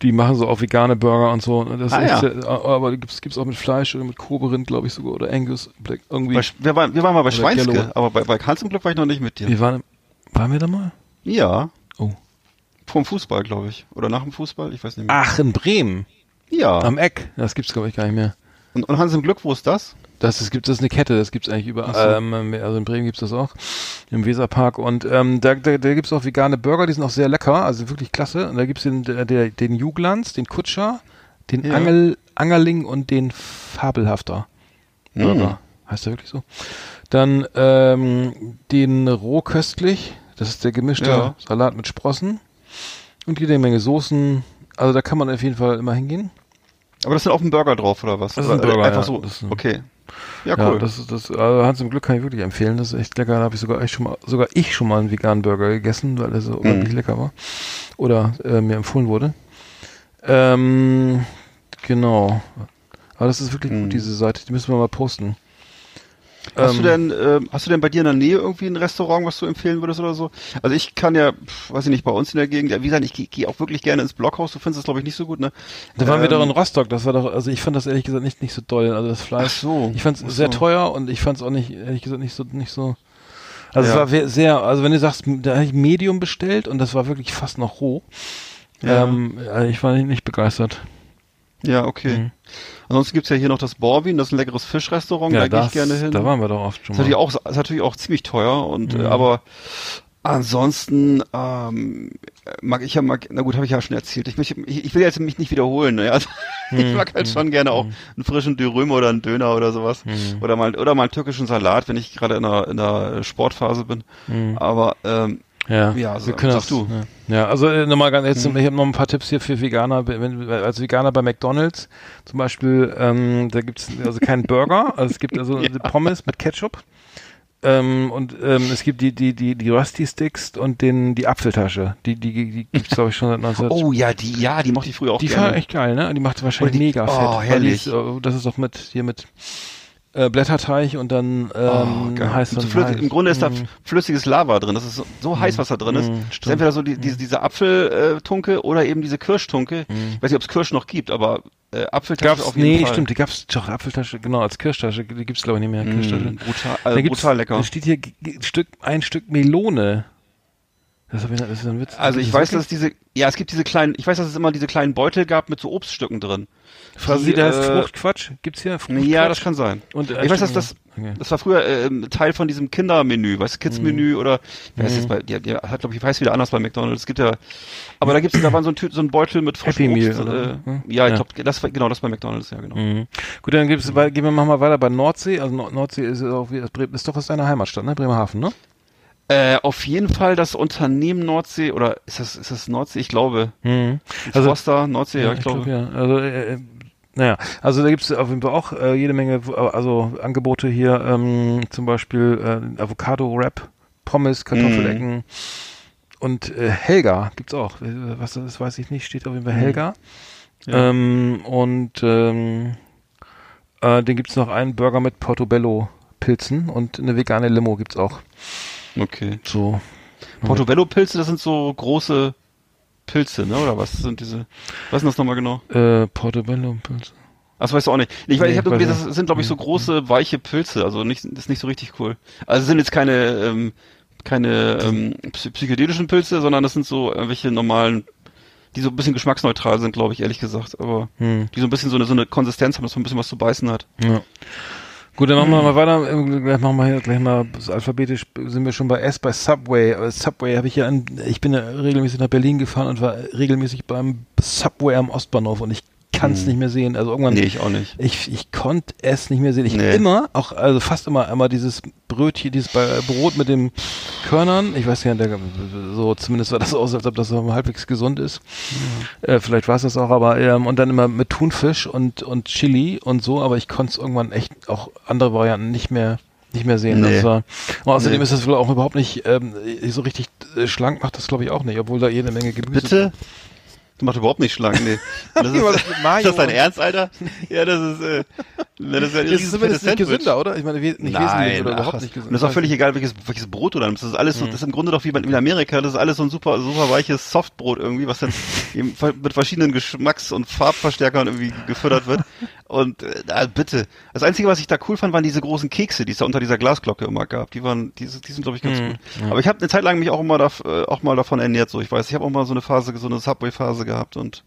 die machen so auch vegane Burger und so. Das Ah, ist ja. sehr, aber gibt's, gibt's auch mit Fleisch oder mit Koberind, glaube ich sogar, oder Angus, Black, irgendwie. Bei, wir, waren, wir waren mal bei Schweinske, Yellow. aber bei, bei Hans im Glück war ich noch nicht mit dir. wir waren, waren wir da mal? Ja. Oh. Vom Fußball, glaube ich. Oder nach dem Fußball, ich weiß nicht mehr. Ach, in Bremen. ja. Am Eck. Das gibt's, glaube ich, gar nicht mehr. Und, und Hans im Glück, wo ist das? Das ist, gibt, das ist eine Kette, das gibt's eigentlich Ach überall. so. Ähm, also in Bremen gibt's das auch. Im Weserpark. Und ähm, da, da, da gibt's auch vegane Burger, die sind auch sehr lecker, also wirklich klasse. Und da gibt's den, der, den Juglands, den Kutscher, den Ja. Angel, Angerling und den Fabelhafter Burger. Heißt der wirklich so? Dann ähm, den Rohköstlich, das ist der gemischte Ja. Salat mit Sprossen. Und jede Menge Soßen. Also da kann man auf jeden Fall immer hingehen. Aber das sind auf dem Burger drauf, oder was? Das ist ein Burger, Einfach ja. so. Ein- okay. Ja, Ja, cool. das ist das. Also Hans im Glück kann ich wirklich empfehlen. Das ist echt lecker. Da habe ich sogar echt schon mal, sogar ich schon mal einen veganen Burger gegessen, weil er so unglaublich Mhm. lecker war oder äh, mir empfohlen wurde. Ähm, genau. Aber das ist wirklich Mhm. gut diese Seite. Die müssen wir mal posten. Hast Ähm, du denn, ähm, hast du denn bei dir in der Nähe irgendwie ein Restaurant, was du empfehlen würdest oder so? Also ich kann ja, weiß ich nicht, bei uns in der Gegend, ja, wie gesagt, ich gehe geh auch wirklich gerne ins Blockhaus. Du findest das, glaube ich, nicht so gut, ne? Da waren wir Ähm, doch in Rostock. Das war doch, also ich fand das ehrlich gesagt nicht nicht so doll. Also das Fleisch. Ach so. Ich fand es sehr teuer und ich fand es auch nicht ehrlich gesagt nicht so nicht so. Also es Ja. war we- sehr, also wenn du sagst, da habe ich Medium bestellt und das war wirklich fast noch roh. Ja. Ähm, also ich war nicht, nicht begeistert. Ja, okay. Mhm. Ansonsten gibt's ja hier noch das Borwin, das ist ein leckeres Fischrestaurant, da gehe ich gerne hin. Da waren wir doch oft schon ist natürlich mal. auch, ist natürlich auch ziemlich teuer und Mhm. äh, aber ansonsten ähm, mag ich ja mag, na gut, habe ich ja schon erzählt. Ich, möchte, ich, ich will jetzt mich nicht wiederholen. Ne? Also, ich Mhm. mag halt schon gerne auch einen frischen Dürüm oder einen Döner oder sowas Mhm. oder mal oder mal einen türkischen Salat, wenn ich gerade in einer in einer Sportphase bin. Mhm. Aber ähm, Ja, Ja, wir sag- können das. du. Ja, ja also äh, nochmal ganz, jetzt, Mhm. ich habe noch ein paar Tipps hier für Veganer, wenn, als Veganer bei McDonalds zum Beispiel, ähm, da gibt's also keinen Burger, also es gibt also Ja. Pommes mit Ketchup ähm, und ähm, es gibt die die die die Rusty Sticks und den die Apfeltasche, die die die gibt's glaube ich schon seit 19 oh ja, die ja, die mochte ich früher auch Die gerne. war echt geil, ne? Die macht wahrscheinlich die- mega oh, fett. herrlich. Ist, äh, das ist doch mit hier mit äh, Blätterteig und dann ähm, Oh, heißt Und flüssig, heiß. Im Grunde ist da Mhm. flüssiges Lava drin. Das ist so, so heiß, was da drin ist. Mhm, Das ist entweder so die, diese, diese Apfeltunke oder eben diese Kirschtunke. Mhm. Ich weiß nicht, ob es Kirsch noch gibt, aber äh, Apfeltasche Gab's, auf jeden nee, Fall. stimmt, die gab's doch Apfeltasche, genau, als Kirschtasche, die gibt's glaube ich nicht mehr, Kirschtasche. Mm, brutal, Da äh, gibt's- brutal lecker. Da steht hier Stück, ein Stück Melone. Das, ich, das ist ein Witz. Also ich weiß, ist dass es diese, ja, es gibt diese kleinen, ich weiß, dass es immer diese kleinen Beutel gab mit so Obststücken drin. Der heißt äh, Fruchtquatsch. Gibt's hier Fruchtquatsch? Ja, das kann sein. Und, äh, ich weiß, dass das. Okay. das war früher äh, Teil von diesem Kindermenü, weißt du, Kids-Menü Mhm. oder, wie heißt das bei, die, die hat, glaube ich, heißt wieder anders bei McDonalds. Es gibt ja, aber da gibt's, da war so ein, so ein Beutel mit frischem Happy Obst. Meal, äh, Hm? ja, ich Ja. glaube, das war, genau, das bei McDonalds, ja, genau. Mhm. Gut, dann gibt's, bei, gehen wir machen wir weiter bei Nordsee. Also Nord Nordsee ist auch wie, ist doch aus deiner Heimatstadt, ne? Bremerhaven, ne? Äh, auf jeden Fall das Unternehmen Nordsee, oder ist das, ist das Nordsee? Ich glaube. Mhm. Also, Forster, Nordsee, ja, ich, glaube. glaub, ja. Also, äh, äh, naja, also da gibt's auf jeden Fall auch äh, jede Menge, also Angebote hier, ähm, zum Beispiel äh, Avocado-Wrap, Pommes, Kartoffelecken und äh, Helga gibt's auch. Was das weiß ich nicht, steht auf jeden Fall Helga. Ja. Ähm, und ähm, äh, den gibt's noch einen Burger mit Portobello-Pilzen und eine vegane Limo gibt's auch. Okay. So. Portobello-Pilze, das sind so große Pilze, ne? Oder was sind diese? Was sind das nochmal genau? Äh, Portobello-Pilze. Das weißt du auch nicht. Ich, weiß, Nee, ich habe irgendwie, das sind glaube ich so große weiche Pilze, also nicht, das ist nicht so richtig cool. Also sind jetzt keine, ähm, keine ähm, psy- psychedelischen Pilze, sondern das sind so irgendwelche normalen, die so ein bisschen geschmacksneutral sind, glaube ich, ehrlich gesagt. Aber Hm. die so ein bisschen so eine, so eine Konsistenz haben, dass man ein bisschen was zu beißen hat. Ja. Gut, dann machen wir mal weiter. Ähm, Gleich machen wir hier gleich mal alphabetisch sind wir schon bei S bei Subway. Aber Subway habe ich ja ich bin ja regelmäßig nach Berlin gefahren und war regelmäßig beim Subway am Ostbahnhof und ich kann es nicht mehr sehen. Also irgendwann Nee, ich auch nicht. ich, ich konnte es nicht mehr sehen. Ich Nee. immer, auch, also fast immer, immer dieses Brötchen, dieses Brot mit den Körnern. Ich weiß ja, der, so zumindest sah das aus, als ob das so halbwegs gesund ist. Äh, vielleicht war es das auch, aber ähm, und dann immer mit Thunfisch und und Chili und so. Aber ich konnte es irgendwann echt auch andere Varianten nicht mehr nicht mehr sehen. Nee. War, und außerdem Nee. ist das wohl auch überhaupt nicht ähm, so richtig äh, schlank macht das glaube ich auch nicht, obwohl da jede Menge Gemüse. Bitte? Das macht überhaupt nicht schlank, nee. Das ist, das ist dein Ernst, Alter? Ja, das ist, äh, das ist ja ein ist zumindest nicht Sandwich. gesünder, oder? Ich meine, nicht wesentlich Nein, oder ach, überhaupt nicht gesünder. Und das ist auch völlig egal, welches, welches Brot du da nimmst. Das ist alles so, das ist im Grunde doch wie in Amerika, das ist alles so ein super, super weiches Softbrot irgendwie, was dann eben mit verschiedenen Geschmacks- und Farbverstärkern irgendwie gefüttert wird. Und äh, bitte. Das Einzige, was ich da cool fand, waren diese großen Kekse, die es da unter dieser Glasglocke immer gab. Die waren, die, die sind, glaube ich, ganz Mhm, gut. Aber ich habe eine Zeit lang mich auch immer da, äh, auch mal davon ernährt, so ich weiß. Ich habe auch mal so eine Phase, so eine Subway-Phase gehabt und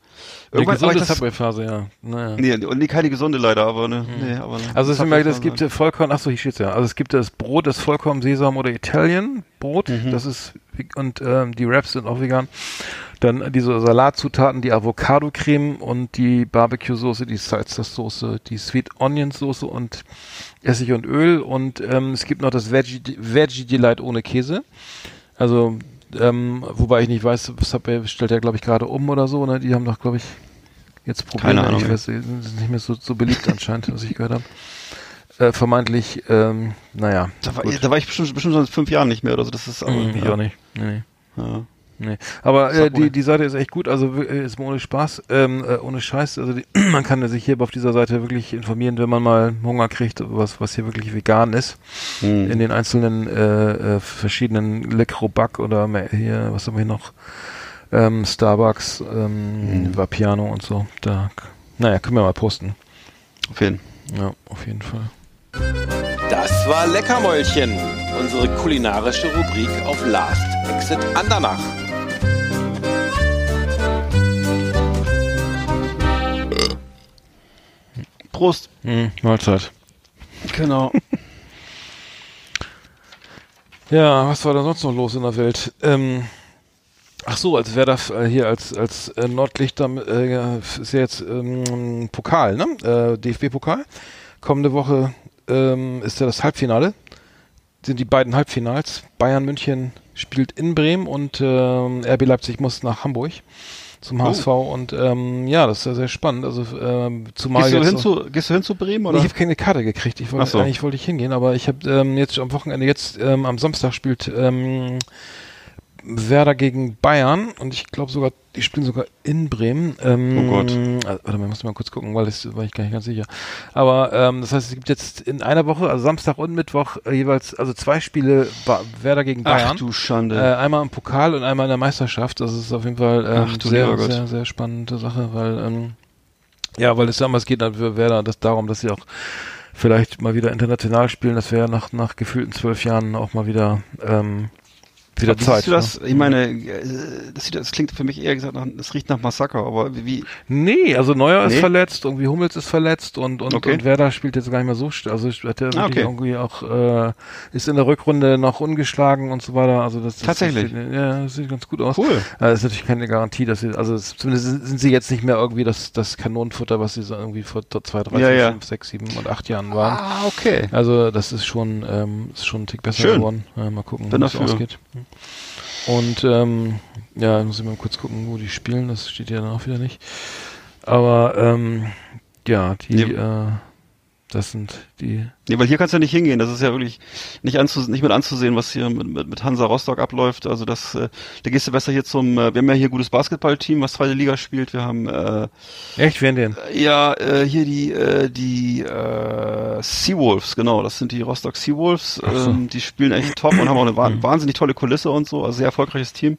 irgendwann aber gesunde Subway-Phase, ja. Naja. nee, und nee, keine gesunde leider, aber ne, nee, aber eine Also es, immer, Subway-Phase. gibt Vollkorn, ach so, hier steht's ja. Also es gibt das Brot, das Vollkorn Sesam oder Italian Brot, Mhm. das ist und ähm, die Wraps sind auch vegan. Dann diese Salatzutaten, die Avocado-Creme und die Barbecue-Soße, die Salsa-Soße, die Sweet Onion-Soße und Essig und Öl. Und ähm, es gibt noch das Veggie, Veggie Delight ohne Käse. Also, ähm, wobei ich nicht weiß, Subway stellt ja, glaube ich, gerade um oder so. Ne? Die haben doch, glaube ich, jetzt Probleme. Keine Ahnung, Ich weiß, sind nicht mehr so, so beliebt anscheinend, was ich gehört habe. Äh, vermeintlich, ähm, naja. Da war, da war ich bestimmt, bestimmt seit fünf Jahren nicht mehr oder so. Das ist aber, Hm, ich ja. auch nicht. Nee. Ja. Nee. Aber äh, die, die Seite ist echt gut, also äh, ist ohne Spaß, ähm, äh, ohne Scheiß. Also die, man kann sich hier auf dieser Seite wirklich informieren, wenn man mal Hunger kriegt, was, was hier wirklich vegan ist. Hm. In den einzelnen äh, äh, verschiedenen Lecrobac oder hier, was haben wir hier noch? Ähm, Starbucks, ähm, Mhm. Vapiano und so. Da, naja, können wir mal posten. Auf jeden Ja, auf jeden Fall. Das war Leckermäulchen, unsere kulinarische Rubrik auf Last Exit Andernach. Prost. Mhm, Mahlzeit. Genau. Ja, was war da sonst noch los in der Welt? Ähm, ach so, als wäre das äh, hier als als äh, Nordlichter äh, ist ja jetzt ähm, Pokal, ne? Äh, DFB-Pokal. Kommende Woche ähm, ist ja das Halbfinale. Sind die beiden Halbfinals. Bayern München spielt in Bremen und ähm, RB Leipzig muss nach Hamburg zum Oh. HSV und ähm, ja, das ist ja sehr spannend. Also ähm, zumal Gehst du, jetzt hin so- zu, gehst du hin zu Bremen Nee, oder? Ich habe keine Karte gekriegt. Ich wollte so. eigentlich wollte ich hingehen, aber ich habe ähm, jetzt am Wochenende jetzt ähm, am Samstag spielt ähm, Werder gegen Bayern und ich glaube sogar, die spielen sogar in Bremen. Ähm, Oh Gott. äh, Warte mal, ich muss mal kurz gucken, weil das war ich gar nicht ganz sicher. Aber ähm, das heißt, es gibt jetzt in einer Woche, also Samstag und Mittwoch äh, jeweils, also zwei Spiele ba Werder gegen Bayern. Ach du Schande. Äh, einmal im Pokal und einmal in der Meisterschaft. Das ist auf jeden Fall ähm, Ach sehr, sehr, sehr spannende Sache, weil ähm, ja, weil es damals geht dann für Werder das darum, dass sie auch vielleicht mal wieder international spielen. Das wäre nach nach gefühlten zwölf Jahren auch mal wieder ähm, wieder Aber Zeit. du das? ne? Ich meine, äh, das, das klingt für mich eher gesagt nach, es riecht nach Massaker, aber wie, wie Nee, also Neuer ist Nee? verletzt, irgendwie Hummels ist verletzt und und, Okay. und Werder spielt jetzt gar nicht mehr so, also hat er Ah, okay. irgendwie auch äh, ist in der Rückrunde noch ungeschlagen und so weiter. Also das, das Tatsächlich? Das, sieht- ja, das sieht ganz gut aus. Cool. Das ist natürlich keine Garantie, dass sie, also es, zumindest sind sie jetzt nicht mehr irgendwie das, das Kanonenfutter, was sie so irgendwie vor zwei, drei, Ja, vier, ja. fünf, sechs, sieben und acht Jahren waren. Ah, okay. Also das ist schon, ähm, ist schon ein Tick besser Schön. geworden. Äh, mal gucken, wie es ausgeht. Und ähm, ja, muss ich mal kurz gucken, wo die spielen. Das steht ja dann auch wieder nicht. Aber ähm, ja, die, Nee. äh, das sind die. Nee, weil hier kannst du ja nicht hingehen. Das ist ja wirklich nicht, anzu, nicht mit anzusehen, was hier mit, mit, mit Hansa Rostock abläuft. Also das, äh, da gehst du besser hier zum, äh, wir haben ja hier ein gutes Basketballteam, was zweite Liga spielt. Wir haben äh, Echt, wer denn? ja äh, hier die äh, die äh, Seawolves, genau, das sind die Rostock Seawolves. So. Ähm, die spielen echt top und haben auch eine wa Mhm. wahnsinnig tolle Kulisse und so. Also sehr erfolgreiches Team,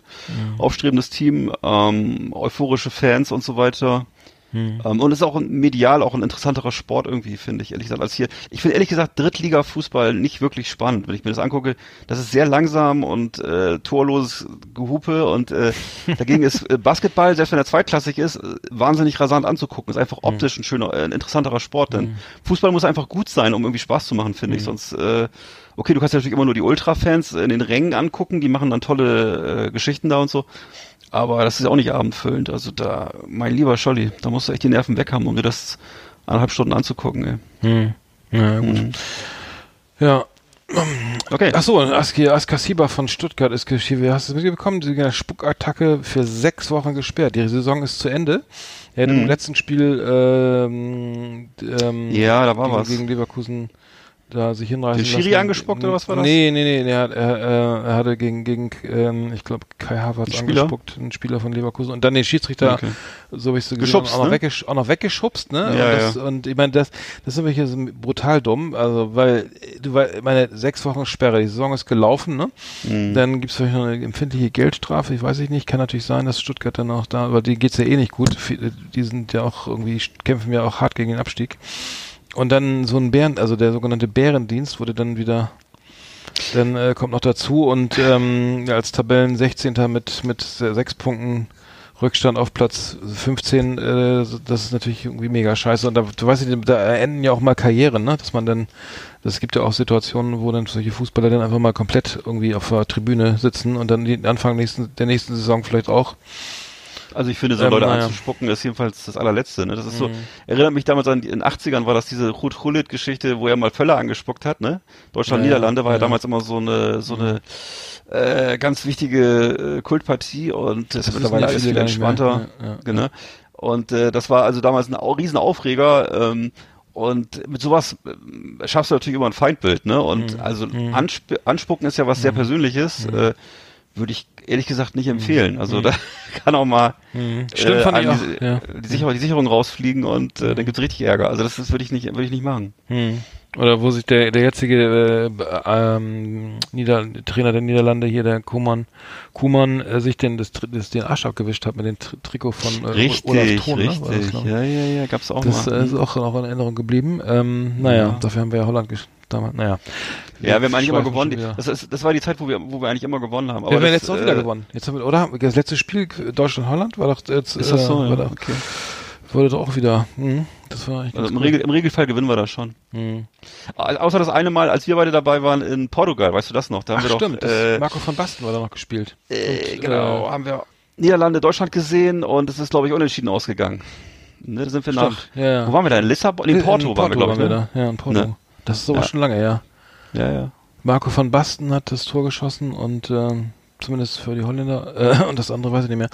aufstrebendes Team, ähm, euphorische Fans und so weiter. Hm. Ähm, und ist auch ein- medial auch ein interessanterer Sport irgendwie, finde ich, ehrlich gesagt, als hier. Ich finde ehrlich gesagt Drittliga-Fußball nicht wirklich spannend, wenn ich mir das angucke. Das ist sehr langsam und äh, torloses Gehupe und äh, dagegen ist äh, Basketball, selbst wenn er zweitklassig ist, wahnsinnig rasant anzugucken. Ist einfach optisch ein schöner, äh, ein interessanterer Sport, denn Fußball muss einfach gut sein, um irgendwie Spaß zu machen, finde ich. Sonst, äh, okay, du kannst ja natürlich immer nur die Ultra-Fans in den Rängen angucken, die machen dann tolle äh, Geschichten da und so. Aber das ist ja auch nicht abendfüllend. Also da, mein lieber Scholli, da musst du echt die Nerven weg haben, um dir das eineinhalb Stunden anzugucken, ey. Hm. Ja, gut. Mhm. Ja. Okay. Ach so, Aski, Askasiba von Stuttgart ist geschrieben. Hast du das mitbekommen? Die eine Spukattacke für sechs Wochen gesperrt. Die Saison ist zu Ende. Er hat im Mhm. letzten Spiel ähm, ähm, Ja, da war gegen, was. gegen Leverkusen da sich hinreißen Den Schiri lassen. angespuckt oder was war das? Nee, nee, nee, nee er, er, er, hatte gegen, gegen ähm, ich glaube, Kai Havertz angespuckt, ein Spieler von Leverkusen. Und dann den Schiedsrichter, Okay. so habe ich so gesehen, auch, noch ne? auch noch weggeschubst, ne? Ja, und, das, und ich meine, das, das ist wirklich brutal dumm, also weil du weil meine sechs Wochen Sperre, die Saison ist gelaufen, ne? Mhm. Dann gibt's vielleicht noch eine empfindliche Geldstrafe, ich weiß ich nicht, kann natürlich sein, dass Stuttgart dann auch da, aber die geht's ja eh nicht gut. Die sind ja auch irgendwie kämpfen ja auch hart gegen den Abstieg. Und dann so ein Bären, also der sogenannte Bärendienst wurde dann wieder dann äh, kommt noch dazu und ähm, ja, als Tabellen 16. mit mit sechs Punkten Rückstand auf Platz 15, äh, das ist natürlich irgendwie mega scheiße. Und da, du weißt nicht, da enden ja auch mal Karrieren, ne? Dass man dann, das gibt ja auch Situationen, wo dann solche Fußballer dann einfach mal komplett irgendwie auf der Tribüne sitzen und dann die Anfang nächsten, der nächsten Saison vielleicht auch. Also ich finde, so Ähm, Leute naja. anzuspucken, ist jedenfalls das allerletzte. Ne? Das ist so, Mhm. erinnert mich damals an, die- in den 80ern war das diese Ruth Hullit-Geschichte, wo er mal Völler angespuckt hat, ne? Deutschland, Ja, Niederlande war ja, ja. damals immer so eine, so eine äh, ganz wichtige äh, Kultpartie und das ist wissen mittlerweile alles viel entspannter. Ja. Genau. Und äh, das war also damals ein au Riesenaufreger. Ähm, und mit sowas äh, schaffst du natürlich immer ein Feindbild, ne? Und Mhm. also ansp anspucken ist ja was sehr Persönliches. Äh, würde ich ehrlich gesagt nicht empfehlen. Also da kann auch mal Mhm. Stimmt, äh, fand ich einem auch. die, Ja. die, Sicherung, die Sicherung rausfliegen und äh, dann gibt's richtig Ärger. Also das, das würde ich nicht, würde ich nicht machen. Hm. Oder wo sich der, der jetzige äh, ähm, Nieder Trainer der Niederlande hier, der Kuman, Kuman, äh, sich den, das, das, den Arsch abgewischt hat mit dem Tri Trikot von äh, Olaf Thon, ne? Das, richtig. glaub ich. ja, ja, ja, gab's auch Das mal. äh, ist auch noch in Erinnerung geblieben. Ähm, naja, Ja. dafür haben wir ja Holland gesch- damals. Naja. ja, wir haben eigentlich immer gewonnen. Das, ist, das war die Zeit, wo wir, wo wir eigentlich immer gewonnen haben. wir haben jetzt auch wieder äh, gewonnen. Jetzt haben wir, oder? Das letzte Spiel Deutschland-Holland war doch jetzt. Ist das so? Äh, Ja, da, okay. wurde doch auch wieder. Hm, das war Also im, cool. Regel, im Regelfall gewinnen wir das schon. Hm. Au- Außer das eine Mal, als wir beide dabei waren in Portugal, weißt du das noch? Da haben Ach wir stimmt, doch, das, äh, Marco von Basten war da noch gespielt. äh, Und, genau, äh, haben wir Niederlande, Deutschland gesehen und es ist, glaube ich, unentschieden ausgegangen. Ne, da sind wir nach, Stimmt, ja, ja. wo waren wir da? In Lissabon? In Porto, waren wir, glaube ich. Ne? da. Ja, in Porto. Ne? Das ist aber Ja. schon lange her. Ja, ja. Marco van Basten hat das Tor geschossen und ähm, zumindest für die Holländer äh, und das andere weiß ich nicht mehr.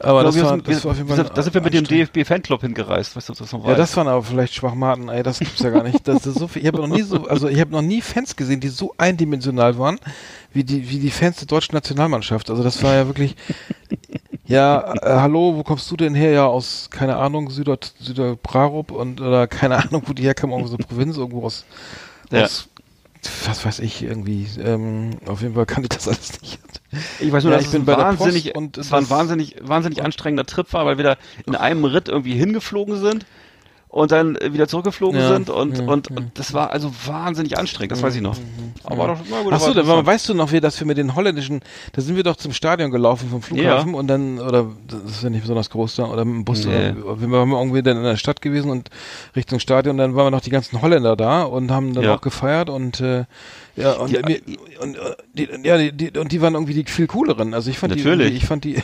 Aber das, war, sind, das war auf jeden Fall da sind wir mit dem. DFB-Fanclub hingereist, weißt du, ob das noch Ja, weißt? das waren aber vielleicht Schwachmaten, ey, das gibt's ja gar nicht. Das ist so viel. Ich habe noch nie so, also ich habe noch nie Fans gesehen, die so eindimensional waren, wie die, wie die Fans der deutschen Nationalmannschaft. Also das war ja wirklich, ja, äh, hallo, wo kommst du denn her? Ja, aus, keine Ahnung, Süder, Süderbrarup und, oder keine Ahnung, wo die herkamen, irgendwo so Provinz, irgendwo aus, Ja. aus was weiß ich, irgendwie, ähm, auf jeden Fall kannte ich das alles nicht. Ich weiß nur, Ja, dass ich es bin bei der wahnsinnig, Post und es war ein wahnsinnig, wahnsinnig anstrengender Trip war, weil wir da in einem Ritt irgendwie hingeflogen sind und dann äh, wieder zurückgeflogen Ja, sind und, ja, und, ja. und das war also wahnsinnig anstrengend, das weiß ich noch. Aber doch, na gut, Achso, aber weißt du noch, wie dass wir mit den holländischen, da sind wir doch zum Stadion gelaufen vom Flughafen und dann, oder das ist ja nicht besonders groß da, oder mit dem Bus, Nee. oder wir waren irgendwie dann in der Stadt gewesen und Richtung Stadion, dann waren wir noch die ganzen Holländer da und haben dann auch gefeiert und äh, ja, und, Die- mir, und äh, die, ja, die, die, und die waren irgendwie die viel cooleren. Also ich fand Natürlich. die, ich fand die,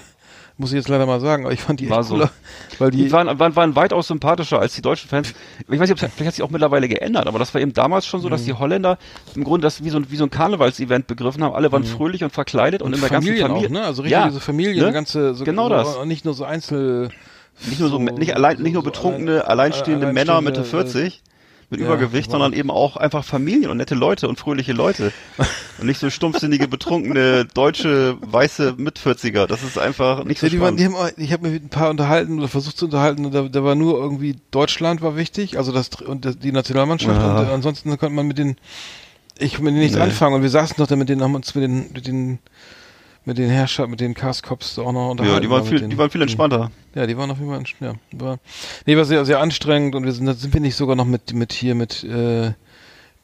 muss ich jetzt leider mal sagen, aber ich fand die War echt so. cooler, weil die, Die waren, waren, waren weitaus sympathischer als die deutschen Fans. Ich weiß nicht, ob vielleicht hat sich auch mittlerweile geändert, aber das war eben damals schon so, Mhm. dass die Holländer im Grunde das wie so ein, wie so ein Karnevalsevent begriffen haben. Alle waren fröhlich und verkleidet und, Mhm. und in der ganzen Familien Familie. auch, ne? Also richtig ja, diese Familien, ne? ganze, so, Genau so, das. und Nicht nur so Einzel, Nicht nur so, nicht allein, nicht nur betrunkene, alleinstehende Männer Mitte alleinstehende, 40 mit ja, Übergewicht, wow. sondern eben auch einfach Familien und nette Leute und fröhliche Leute. und nicht so stumpfsinnige, betrunkene, deutsche, weiße Mit-40er. Das ist einfach nicht so Ja, die waren, spannend. die haben, ich habe mich mit ein paar unterhalten oder versucht zu unterhalten und da, da war nur irgendwie Deutschland war wichtig, also das und das, die Nationalmannschaft Ja. und ansonsten konnte man mit den ich mit denen nichts Nee. anfangen und wir saßen doch da mit denen haben uns mit den mit den mit den Herrscher mit den Castcops auch noch unterhalten. ja, die waren viel, den- die waren viel entspannter. Ja, die waren auf jeden Fall entsch- ja, war nee, war sehr sehr anstrengend und wir sind sind wir nicht sogar noch mit mit hier mit äh,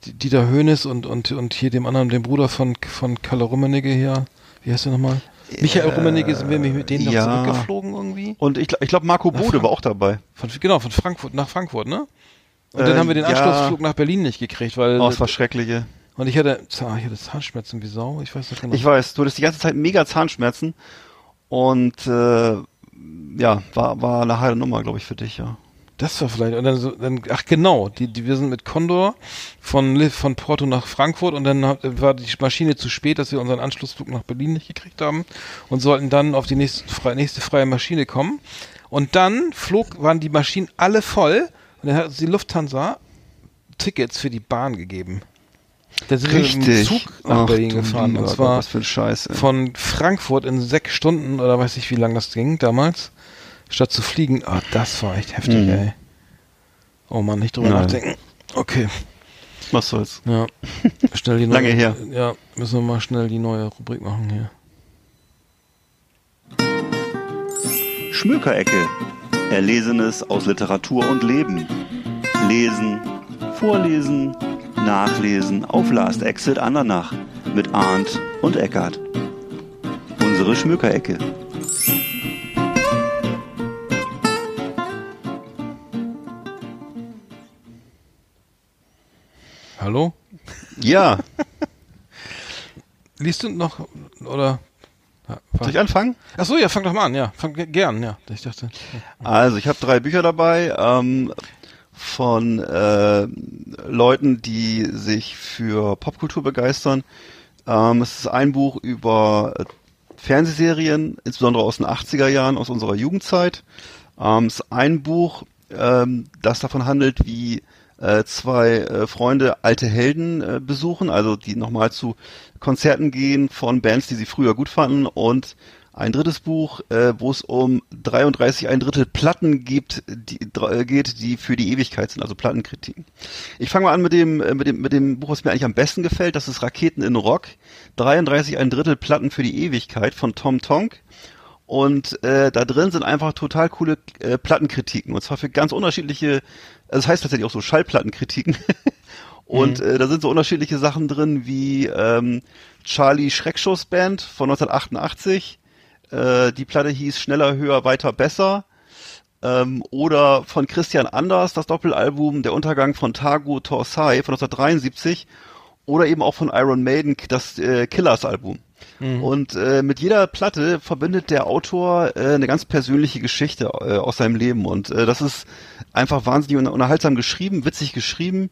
Dieter Hönes und und und hier dem anderen dem Bruder von von Kalle Rummenigge hier. Wie heißt der nochmal? Michael Rummenigge sind wir mit denen noch ja. zurückgeflogen irgendwie. Und ich, ich glaube, Marco Bode Frank- war auch dabei. Von, genau, von Frankfurt nach Frankfurt, ne? Und Äh, dann haben wir den ja. Anschlussflug nach Berlin nicht gekriegt, weil Oh, das war schreckliche. Und ich hatte, ich hatte Zahnschmerzen wie Sau, ich weiß nicht genau. Ich weiß, du hattest die ganze Zeit mega Zahnschmerzen und äh, ja, war, war eine heile Nummer, glaube ich, für dich, ja. das war vielleicht und dann, so, dann ach genau, die, die wir sind mit Condor von von Porto nach Frankfurt und dann war die Maschine zu spät, dass wir unseren Anschlussflug nach Berlin nicht gekriegt haben und sollten dann auf die nächste freie, nächste freie Maschine kommen und dann flog waren die Maschinen alle voll und dann hat uns die Lufthansa Tickets für die Bahn gegeben. Da sind wir mit dem Zug nach Ach, Berlin gefahren. lieber Und zwar was für ein Scheiß. Ey. von Frankfurt in sechs Stunden oder weiß ich, wie lang das ging damals, statt zu fliegen. Ah, das war echt heftig, Mhm. ey. Oh Mann, nicht drüber Nein. nachdenken. Okay, Was soll's. ja. Schnell die neue, Lange her. Ja, müssen wir mal schnell die neue Rubrik machen hier. Schmökerecke. Erlesenes aus Literatur und Leben. Lesen, vorlesen, nachlesen auf Last Exit Andernach mit Arndt und Eckart. Unsere Schmökerecke. Hallo? Ja, Liest du noch oder? Ja, soll ich anfangen? Ach so, ja, fang doch mal an, ja. Fang ge- gern, ja. Ich dachte. Also, ich habe drei Bücher dabei ähm, von äh, Leuten, die sich für Popkultur begeistern. Ähm, es ist ein Buch über äh, Fernsehserien, insbesondere aus den 80er Jahren, aus unserer Jugendzeit. Ähm, es ist ein Buch, ähm, das davon handelt, wie äh, zwei äh, Freunde alte Helden äh, besuchen, also die nochmal zu Konzerten gehen von Bands, die sie früher gut fanden und ein drittes Buch, äh, wo es um 33 ein Drittel Platten gibt, die, äh, geht, die für die Ewigkeit sind, also Plattenkritiken. Ich fange mal an mit dem, äh, mit dem, mit dem Buch, was mir eigentlich am besten gefällt. Das ist Raketen in Rock. 33 ein Drittel Platten für die Ewigkeit von Tom Tonk. Und äh, da drin sind einfach total coole äh, Plattenkritiken. Und zwar für ganz unterschiedliche, also das heißt tatsächlich auch so Schallplattenkritiken. Und äh, da sind so unterschiedliche Sachen drin wie ähm, Charlie Schreckschuss Band von 1988. Äh, die Platte hieß Schneller, Höher, Weiter, Besser. Ähm, oder von Christian Anders, das Doppelalbum Der Untergang von Tagu Torsai von 1973. Oder eben auch von Iron Maiden, das äh, Killers-Album. Und äh, mit jeder Platte verbindet der Autor äh, eine ganz persönliche Geschichte äh, aus seinem Leben. Und äh, das ist einfach wahnsinnig unterhaltsam geschrieben, witzig geschrieben.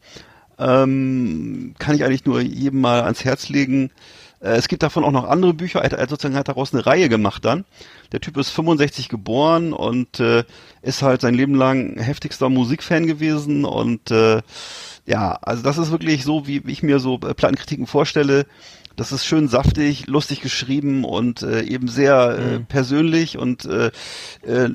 Ähm, kann ich eigentlich nur jedem mal ans Herz legen. Äh, es gibt davon auch noch andere Bücher. Er hat, sozusagen daraus eine Reihe gemacht dann. Der Typ ist 65 geboren und äh, ist halt sein Leben lang heftigster Musikfan gewesen. Und äh, ja, also das ist wirklich so, wie wie ich mir so äh, Plattenkritiken vorstelle. Das ist schön saftig, lustig geschrieben und äh, eben sehr äh, persönlich und äh, äh,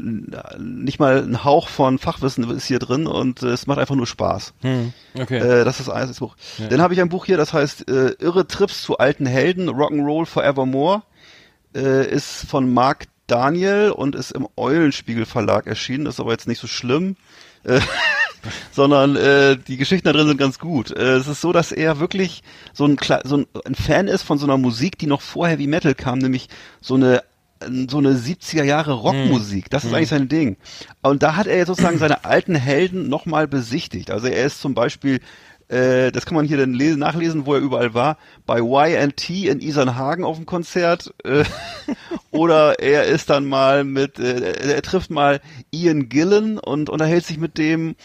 nicht mal ein Hauch von Fachwissen ist hier drin und äh, es macht einfach nur Spaß. Hm, okay. Äh, das ist ein das Buch. Dann habe ich ein Buch hier, das heißt äh, Irre Trips zu alten Helden, Rock'n'Roll Forevermore. Äh, ist von Mark Daniel und ist im Eulenspiegel Verlag erschienen. Ist aber jetzt nicht so schlimm. Äh, sondern äh, die Geschichten da drin sind ganz gut. Äh, es ist so, dass er wirklich so ein, so ein, ein Fan ist von so einer Musik, die noch vor Heavy Metal kam, nämlich so eine so eine 70er Jahre Rockmusik. Das ist eigentlich sein Ding. Und da hat er jetzt sozusagen seine alten Helden nochmal besichtigt. Also er ist zum Beispiel äh, das kann man hier dann lesen, nachlesen, wo er überall war, bei YNT in Isernhagen auf dem Konzert. Äh, oder er ist dann mal mit, äh, er trifft mal Ian Gillen und unterhält sich mit dem.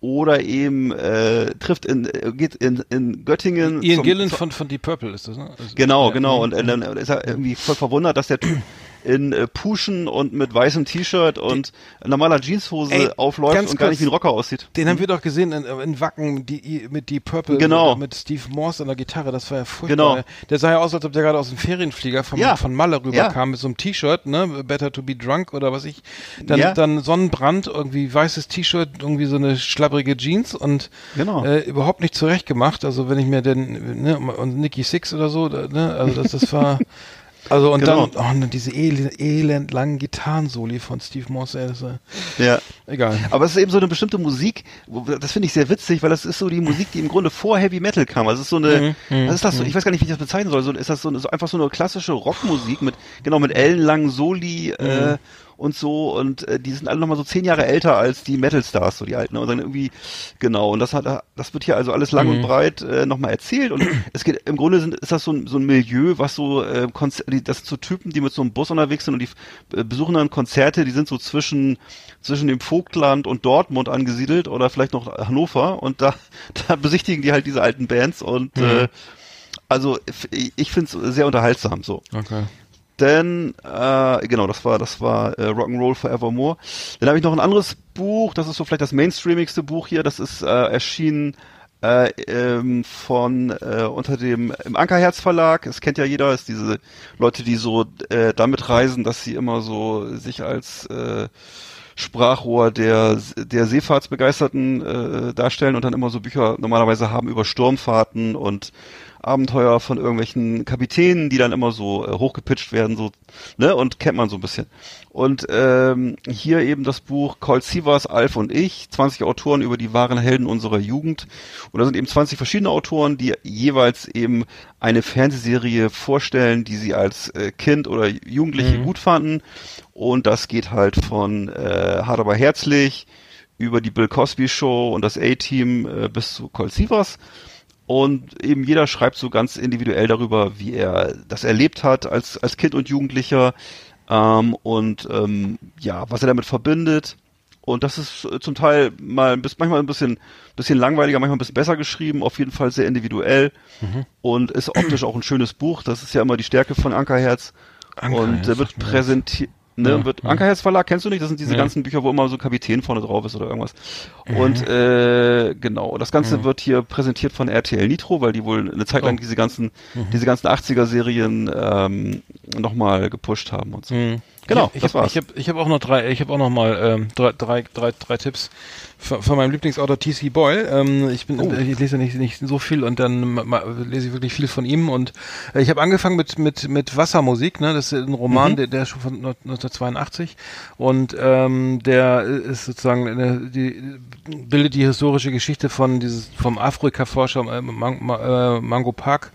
Oder eben äh, trifft in, äh, geht in, in Göttingen. Ian zum- Gillen von, von Deep Purple ist das, ne? Also, Genau, ja, genau. Und äh, dann ist er irgendwie voll verwundert, dass der Typ in äh, Puschen und mit weißem T-Shirt und normaler Jeanshose Ey, aufläuft ganz und gar nicht wie ein Rocker aussieht. Den haben wir doch gesehen in, in Wacken die, mit Deep Purple Genau. mit Steve Morse an der Gitarre, das war ja furchtbar. Genau. Der sah ja aus, als ob der gerade aus dem Ferienflieger vom, Ja. von Malle rüberkam Ja. mit so einem T-Shirt, ne, Better to be drunk oder was ich. Dann, Ja. dann Sonnenbrand, irgendwie weißes T-Shirt, irgendwie so eine schlabbrige Jeans und Genau. äh, überhaupt nicht zurecht gemacht. Also wenn ich mir den, ne, und Nicky Six oder so, ne, also das, das war, also und Genau. dann, oh, ne, diese elend, elend langen Gitarrensoli von Steve Morse, war, Ja. egal. Aber es ist eben so eine bestimmte Musik, das finde ich sehr witzig, weil das ist so die Musik, die im Grunde vor Heavy Metal kam. Also es ist so eine, Mhm, was ist das so? Ich weiß gar nicht, wie ich das bezeichnen soll. So, ist das so, eine- so einfach so eine klassische Rockmusik mit, genau, mit ellenlangen Soli, äh, und so und äh, die sind alle nochmal so zehn Jahre älter als die Metal Stars, so die alten. Und dann irgendwie, genau, und das hat das wird hier also alles lang und breit äh, nochmal erzählt. Und es geht im Grunde sind, ist das so ein, so ein Milieu, was so äh, das sind so Typen, die mit so einem Bus unterwegs sind und die äh, besuchen dann Konzerte, die sind so zwischen zwischen dem Vogtland und Dortmund angesiedelt oder vielleicht noch Hannover und da, da besichtigen die halt diese alten Bands und äh, also ich finde es sehr unterhaltsam so. Okay. Denn, äh, genau, das war, das war äh, Rock'n'Roll Forevermore. Dann habe ich noch ein anderes Buch, das ist so vielleicht das mainstreamigste Buch hier, das ist äh, erschienen äh, ähm, von äh, unter dem im Ankerherz Verlag. Es kennt ja jeder, ist diese Leute, die so äh, damit reisen, dass sie immer so sich als äh, Sprachrohr der der Seefahrtsbegeisterten äh, darstellen und dann immer so Bücher normalerweise haben über Sturmfahrten und Abenteuer von irgendwelchen Kapitänen, die dann immer so äh, hochgepitcht werden, so, ne, und kennt man so ein bisschen. Und ähm, hier eben das Buch Colt Sievers, Alf und ich, 20 Autoren über die wahren Helden unserer Jugend. Und da sind eben 20 verschiedene Autoren, die jeweils eben eine Fernsehserie vorstellen, die sie als äh, Kind oder Jugendliche gut fanden. Und das geht halt von äh, Hart aber herzlich über die Bill Cosby Show und das A-Team äh, bis zu Colt Sievers. Und eben jeder schreibt so ganz individuell darüber, wie er das erlebt hat als, als Kind und Jugendlicher ähm, und ähm, ja, was er damit verbindet. Und das ist äh, zum Teil mal bis manchmal ein bisschen, bisschen langweiliger, manchmal ein bisschen besser geschrieben, auf jeden Fall sehr individuell und ist optisch auch ein schönes Buch. Das ist ja immer die Stärke von Ankerherz. Ankerherz, und äh, wird präsentiert. Ne, Ja, wird ja. Ankerherz Verlag, kennst du nicht? Das sind diese Ja. ganzen Bücher, wo immer so Kapitän vorne drauf ist oder irgendwas. Und äh, genau, das Ganze wird hier präsentiert von RTL Nitro, weil die wohl eine Zeit lang Oh. diese ganzen, diese ganzen 80er-Serien ähm, nochmal gepusht haben und so. Genau, ich, ich das hab, war's. Ich habe ich hab auch noch drei, ich habe auch noch mal ähm, drei, drei, drei, drei Tipps von, von meinem Lieblingsautor T.C. Boyle. Ähm, ich bin, Oh. ich lese nicht, nicht so viel und dann ma, lese ich wirklich viel von ihm und äh, ich habe angefangen mit mit mit Wassermusik. Ne, das ist ein Roman, Mhm. der, der ist schon von 1982 und ähm, der ist sozusagen eine, die bildet die historische Geschichte von dieses vom Afrika-Forscher äh, Man, äh, Mango Park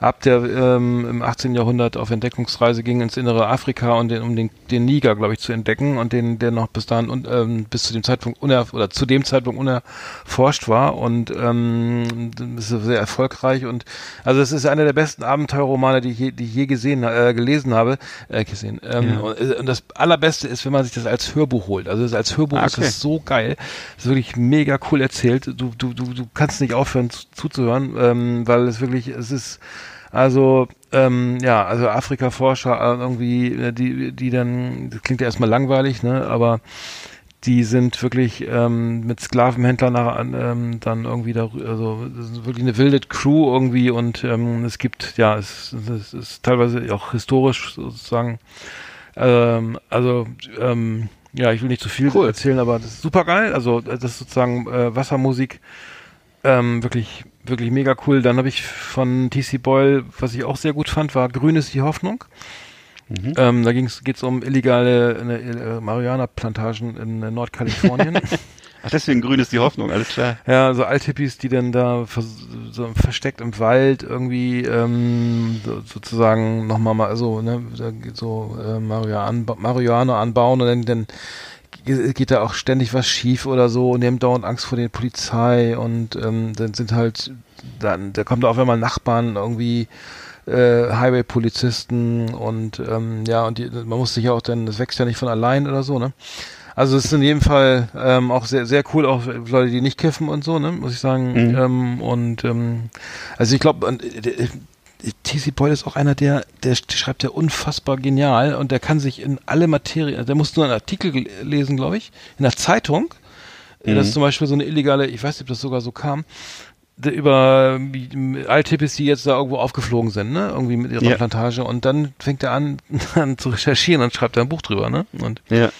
ab, der ähm, im 18. Jahrhundert auf Entdeckungsreise ging ins innere Afrika und den, um den, den Niger, glaube ich, zu entdecken und den, der noch bis dahin und ähm, bis zu dem Zeitpunkt uner oder zu dem Zeitpunkt unerforscht war und ähm, sehr erfolgreich und also es ist einer der besten Abenteuerromane, die ich je, die ich je gesehen, äh, gelesen habe, äh, gesehen. Ähm, Ja. und, äh, und das allerbeste ist, wenn man sich das als Hörbuch holt. Also das als Hörbuch Ah, ist okay. das so geil. Das ist wirklich mega cool erzählt. Du, du, du, du kannst nicht aufhören zu, zuzuhören, ähm, weil es wirklich, es ist, also, ähm, ja, also Afrika-Forscher äh, irgendwie, äh, die, die dann, das klingt ja erstmal langweilig, ne, aber die sind wirklich ähm, mit Sklavenhändlern nach, ähm, dann irgendwie da, also das ist wirklich eine wilde Crew irgendwie und ähm, es gibt, ja, es, es ist teilweise auch historisch sozusagen, ähm, also ähm, ja, ich will nicht zu viel Cool. erzählen, aber das ist super geil. Also das ist sozusagen äh, Wassermusik, ähm, wirklich, wirklich mega cool. Dann habe ich von TC Boyle, was ich auch sehr gut fand, war Grün ist die Hoffnung. Ähm, da geht es um illegale äh, äh, Marihuana-Plantagen in äh, Nordkalifornien. Ach, deswegen grün ist die Hoffnung, alles klar. Ja, so Althippies, die dann da so versteckt im Wald irgendwie ähm, so, sozusagen nochmal mal so, ne, da so äh, Marihuana, Marihuana anbauen und dann, dann geht da auch ständig was schief oder so und die haben dauernd Angst vor der Polizei und ähm, dann sind halt, dann, da kommt auch immer Nachbarn irgendwie äh, Highway-Polizisten und ähm, ja, und die, man muss sich ja auch dann, das wächst ja nicht von allein oder so, ne? Also es ist in jedem Fall ähm, auch sehr, sehr cool, auch Leute, die nicht kiffen und so, ne, muss ich sagen. Mhm. Ähm, und ähm, also ich glaube, äh, TC Boyle ist auch einer, der, der schreibt ja unfassbar genial und der kann sich in alle Materien, der muss nur einen Artikel lesen, glaube ich, in der Zeitung. Mhm. Das ist zum Beispiel so eine illegale, ich weiß nicht, ob das sogar so kam, über Altipps, die jetzt da irgendwo aufgeflogen sind, ne? Irgendwie mit ihrer ja. Plantage. Und dann fängt er an, an zu recherchieren und schreibt da ein Buch drüber, ne? Und ja.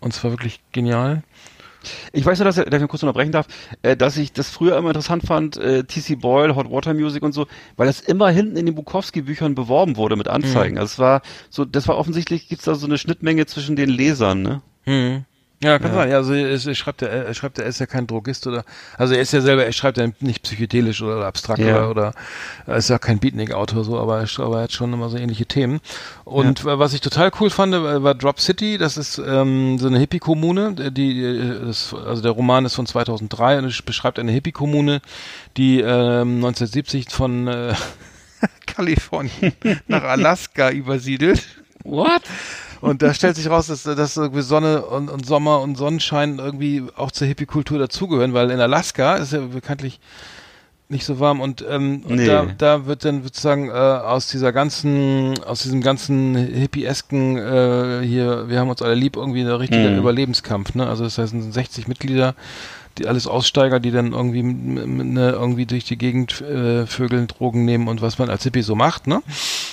Und zwar wirklich genial. Ich weiß nur, dass, dass ich kurz unterbrechen darf, äh, dass ich das früher immer interessant fand, äh, T.C. Boyle, Hot Water Music und so, weil das immer hinten in den Bukowski-Büchern beworben wurde mit Anzeigen. Mhm. Also es war so, das war offensichtlich, gibt's da so eine Schnittmenge zwischen den Lesern, ne? Mhm. Ja, kann ja. sein. Ja, also er schreibt ja, er schreibt, er ist ja kein Drogist oder, also er ist ja selber, er schreibt ja nicht psychedelisch oder abstrakt ja. oder, oder er ist ja kein Beatnik-Autor so, aber er, aber er hat schon immer so ähnliche Themen. Und ja. was ich total cool fand, war Drop City. Das ist ähm, so eine Hippie-Kommune. Die, das, also der Roman ist von 2003 und es beschreibt eine Hippie-Kommune, die ähm, 1970 von äh, Kalifornien nach Alaska übersiedelt. What? Und da stellt sich raus, dass, dass irgendwie Sonne und, und Sommer und Sonnenschein irgendwie auch zur Hippie-Kultur dazugehören, weil in Alaska ist ja bekanntlich nicht so warm und, ähm, nee. und da, da wird dann sozusagen äh, aus dieser ganzen, aus diesem ganzen Hippie-esken äh, hier, wir haben uns alle lieb, irgendwie ein richtiger mhm. Überlebenskampf, ne? Also das heißt, es sind 60 Mitglieder, die alles Aussteiger, die dann irgendwie ne, irgendwie durch die Gegend äh, Vögeln Drogen nehmen und was man als Hippie so macht, ne?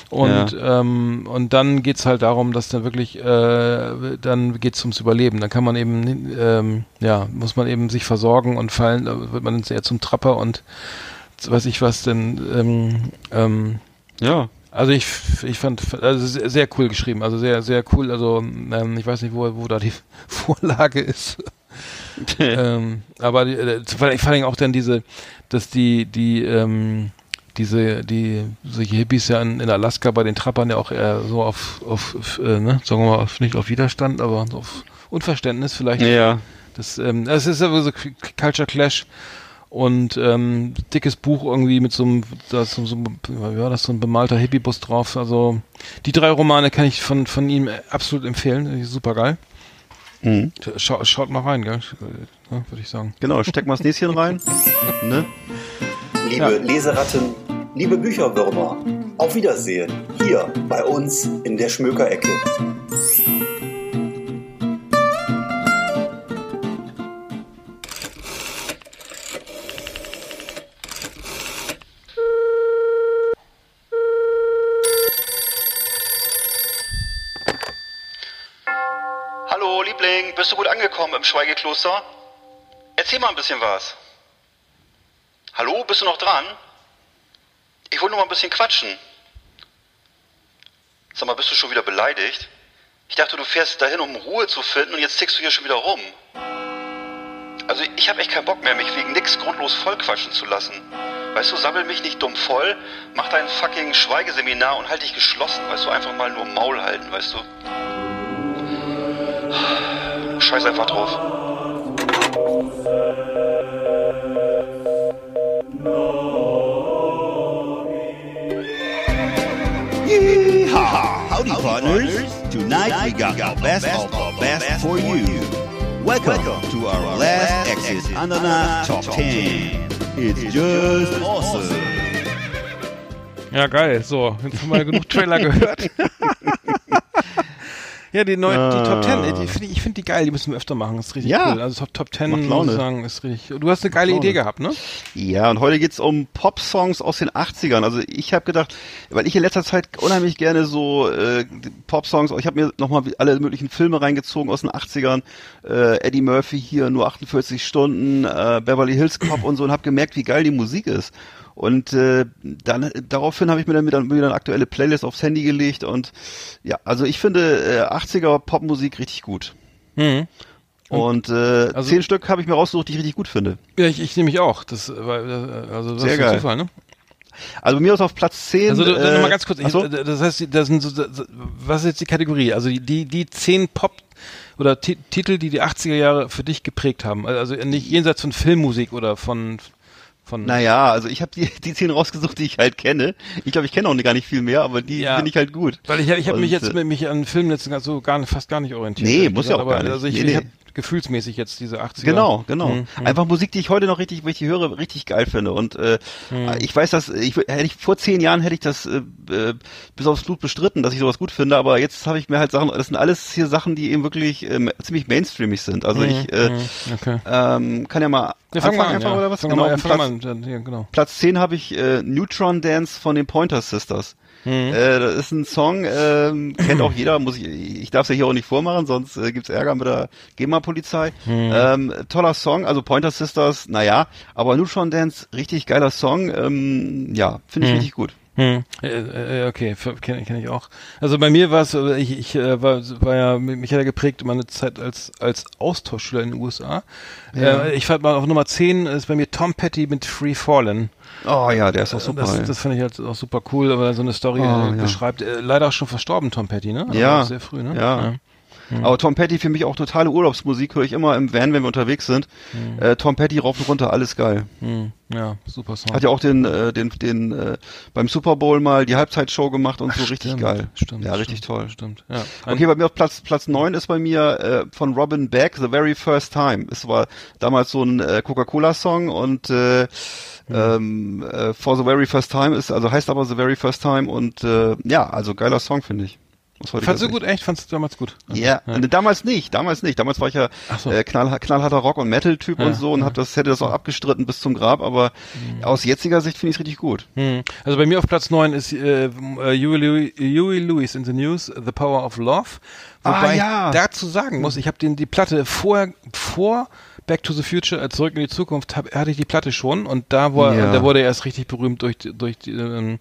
Und ja. ähm, und dann geht's halt darum, dass dann wirklich äh, dann geht's ums Überleben. Dann kann man eben ähm, ja muss man eben sich versorgen und fallen, da wird man eher zum Trapper und weiß ich was denn ähm, ähm, ja also ich, ich fand also sehr cool geschrieben, also sehr sehr cool. Also ähm, ich weiß nicht, wo, wo da die Vorlage ist. ähm, aber äh, vor allem auch dann diese, dass die, die, ähm, diese, die, solche Hippies ja in, in, Alaska bei den Trappern ja auch eher so auf, auf, äh, ne, sagen wir mal, auf, nicht auf Widerstand, aber auf Unverständnis vielleicht. Ja. Das, ähm, das ist ja so Culture Clash und ähm, dickes Buch irgendwie mit so einem, da ist so, so, ja, das so ein bemalter Hippiebus drauf. Also die drei Romane kann ich von, von ihm absolut empfehlen. Super geil. Mhm. Schau, schaut mal rein, gell? Ja, würde ich sagen. Genau, steck mal das Näschen rein. ne? Liebe ja. Leseratten, liebe Bücherwürmer, auf Wiedersehen hier bei uns in der Schmökerecke. Bist du gut angekommen im Schweigekloster? Erzähl mal ein bisschen was. Hallo, bist du noch dran? Ich will nur mal ein bisschen quatschen. Sag mal, bist du schon wieder beleidigt? Ich dachte, du fährst dahin, um Ruhe zu finden und jetzt tickst du hier schon wieder rum. Also ich habe echt keinen Bock mehr, mich wegen nix grundlos vollquatschen zu lassen. Weißt du, sammel mich nicht dumm voll, mach dein fucking Schweigeseminar und halt dich geschlossen, weißt du, einfach mal nur Maul halten, weißt du. Scheiß einfach drauf. Yeehaw! Howdy, partners. Tonight we got our best of our best for you. Welcome to our last Exit Ananas Top 10. It's just awesome. Ja, geil. So, jetzt haben wir genug Trailer gehört. Ja, die, neuen, ah. die Top Ten, die find ich, ich finde die geil, die müssen wir öfter machen, das ist richtig ja. cool. Also Top, Top Ten, muss ich sagen, ist richtig. Du hast eine geile Idee gehabt, ne? Ja, und heute geht's um Pop-Songs aus den 80ern. Also ich habe gedacht, weil ich in letzter Zeit unheimlich gerne so äh, Pop-Songs, ich habe mir nochmal alle möglichen Filme reingezogen aus den 80ern, äh, Eddie Murphy hier, nur 48 Stunden, äh, Beverly Hills Cop und so und habe gemerkt, wie geil die Musik ist. Und äh, dann daraufhin habe ich mir dann wieder, wieder eine aktuelle Playlist aufs Handy gelegt und ja, also ich finde äh, 80er Popmusik richtig gut. Mhm. Und äh, Also- zehn Stück habe ich mir rausgesucht, die ich richtig gut finde. Ja, ich, ich nehme mich auch. Das war äh, also das Sehr ist geil. Zufall, ne? Also bei mir ist auf Platz 10. Also äh, noch mal ganz kurz, ich, so. äh, das heißt, das sind so, was ist jetzt die Kategorie? Also die die zehn Pop oder Ti- Titel, die die 80er Jahre für dich geprägt haben. Also nicht jenseits von Filmmusik oder von von Naja, also ich habe die, die zehn rausgesucht, die ich halt kenne. Ich glaube, ich kenne auch gar nicht viel mehr, aber die Ja. finde ich halt gut. Weil ich, ich habe mich jetzt äh, mit mich an Filmen jetzt so gar fast gar nicht orientiert. Nee, muss ja auch aber gar nicht. Also ich, Nee, ich nee. habe gefühlsmäßig jetzt diese 80er. Genau, genau. Mhm, mhm. Einfach Musik, die ich heute noch richtig, wenn ich die höre, richtig geil finde. Und äh, Mhm. ich weiß, dass ich hätte ich vor zehn Jahren hätte ich das äh, äh, bis aufs Blut bestritten, dass ich sowas gut finde. Aber jetzt habe ich mir halt Sachen. Das sind alles hier Sachen, die eben wirklich ähm, ziemlich mainstreamig sind. Also ich äh, Mhm, okay. ähm, kann ja mal Ja, fang mal an, einfach ja. oder was? Fang genau. mal, ja, Platz, an. Ja, genau. Platz 10 habe ich äh, Neutron Dance von den Pointer Sisters. Mhm. Äh, das ist ein Song, ähm, kennt auch jeder, muss ich, ich darf es ja hier auch nicht vormachen, sonst äh, gibt's Ärger mit der GEMA-Polizei. Mhm. Ähm, toller Song, also Pointer Sisters, naja, aber Neutron Dance, richtig geiler Song, ähm, ja, finde ich Mhm. richtig gut. Hm. Äh, äh, okay, kenne kenn ich auch. Also bei mir war es, äh, ich, ich war, war ja, mich hat ja geprägt meine Zeit als als Austauschschüler in den USA. Ja. Ich fand mal auf Nummer 10 ist bei mir Tom Petty mit Free Fallen. Oh ja, der ist auch super. das das fand ich halt auch super cool, aber so eine Story Oh, ja. beschreibt. Leider auch schon verstorben, Tom Petty, ne? Also Ja. Sehr früh, ne? Ja. Aber Tom Petty für mich auch totale Urlaubsmusik, höre ich immer im Van, wenn wir unterwegs sind. Mhm. Äh, Tom Petty rauf und runter, alles geil. Hm. Ja, super Song. Hat ja auch den, äh, den, den äh, beim Super Bowl mal die Halbzeitshow gemacht und so richtig Stimmt, geil. Stimmt. Ja, richtig stimmt, toll. Stimmt. Ja. Ein- Okay, bei mir auf Platz Platz neun ist bei mir äh, von Robin Beck The Very First Time. Es war damals so ein äh, Coca-Cola-Song und äh, ähm, äh, For the Very First Time ist, also heißt aber The Very First Time und äh, ja, also geiler Song finde ich. Fandst du Sicht. gut? Echt? Fandst du damals gut? Ja, ja. ne, damals nicht, damals nicht. Damals war ich ja so. äh, knall, knallharter Rock- und Metal-Typ Ja, und so und hab das, hätte das auch abgestritten bis zum Grab, aber Mhm. aus jetziger Sicht finde ich es richtig gut. Hm. Also bei mir auf Platz 9 ist äh, äh, Huey, Lewis, Huey Lewis in the News, The Power of Love. Wobei Ah, ja. ich dazu sagen muss, ich habe den die Platte vor vor Back to the Future, äh, zurück in die Zukunft, hab, hatte ich die Platte schon und da war, Ja. da wurde er erst richtig berühmt durch durch die, ähm,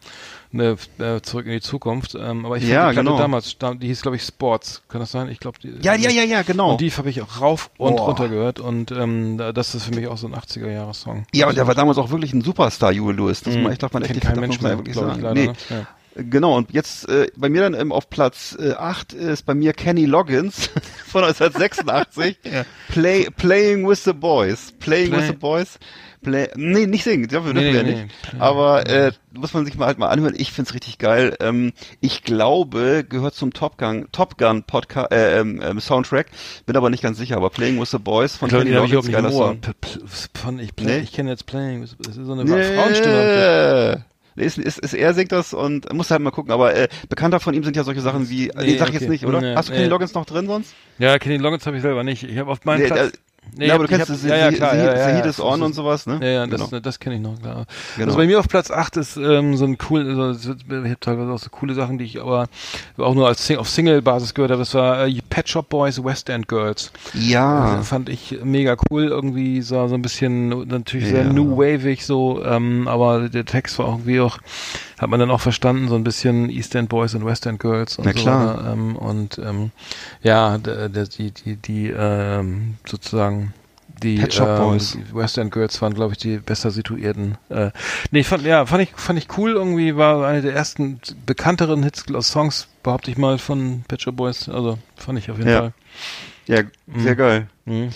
ne, äh, zurück in die Zukunft. Ähm, aber ich Ja, die Platte genau. damals, da- die hieß glaube ich Sports, kann das sein? Ich glaube die. Ja, ja, ja, ja, genau. Und die habe ich auch rauf und Boah. runter gehört und ähm, da- das ist für mich auch so ein 80er Jahre Song. Ja, aber der war damals auch wirklich ein Superstar, Huey Lewis. Das Mhm. man, ich darf man echt Kennt nicht kein darf Mensch mehr, wirklich sagen. leider, nee. ne? Ja. Genau, und jetzt äh, bei mir dann ähm, auf Platz äh, 8 ist bei mir Kenny Loggins von 1986. Play, playing with the Boys. Playing Play- with the Boys. Play, nee, nicht singen, dafür Nee, dürfen wir nee, ja nee. nicht. Play- Aber äh, muss man sich mal halt mal anhören. Ich find's richtig geil. Ähm, ich glaube, gehört zum Top Gun, Top Gun Podcast, äh, ähm, ähm, Soundtrack. Bin aber nicht ganz sicher. Aber Playing with the Boys von Ich glaube, Kenny Loggins, geiler. Song. P- ich, Nee? ich kenne jetzt Playing. Das ist so eine Frauenstimme. Ist, ist, ist, er singt das und muss halt mal gucken, aber äh, bekannter von ihm sind ja solche Sachen wie, nee, Nee, sag ich okay. jetzt nicht, oder? Nee, Hast du Kenny. Loggins noch drin sonst? Ja, Kenny Loggins habe ich selber nicht. Ich habe auf meinem Nee, Platz. Nee, ja, aber du hab- kennst ich das, hab- ja, ja, klar, ja, ja, ja, On und sowas, ne? Ja, ja, das, genau. das kenne ich noch, klar. Genau. Also bei mir auf Platz 8 ist ähm, so ein cool, so, so, ich habe teilweise auch so coole Sachen, die ich aber auch nur als Sing auf Single-Basis gehört habe. Das war äh, Pet Shop Boys, West End Girls. Ja. Also, fand ich mega cool, irgendwie so, so ein bisschen natürlich sehr Ja. new wavig so, ähm, aber der Text war irgendwie auch, hat man dann auch verstanden, so ein bisschen East End Boys und West End Girls und Na so. klar. Ähm, und ähm, ja, die, die, die ähm, sozusagen die, Pet Shop ähm, Boys. die West End Girls waren, glaube ich, die besser situierten. Äh, nee, ich fand, ja, fand ich, fand ich cool irgendwie, war eine der ersten bekannteren Hits, Songs, behaupte ich mal, von Pet Shop Boys. Also fand ich auf jeden Ja. Fall. Ja, sehr geil. Mhm.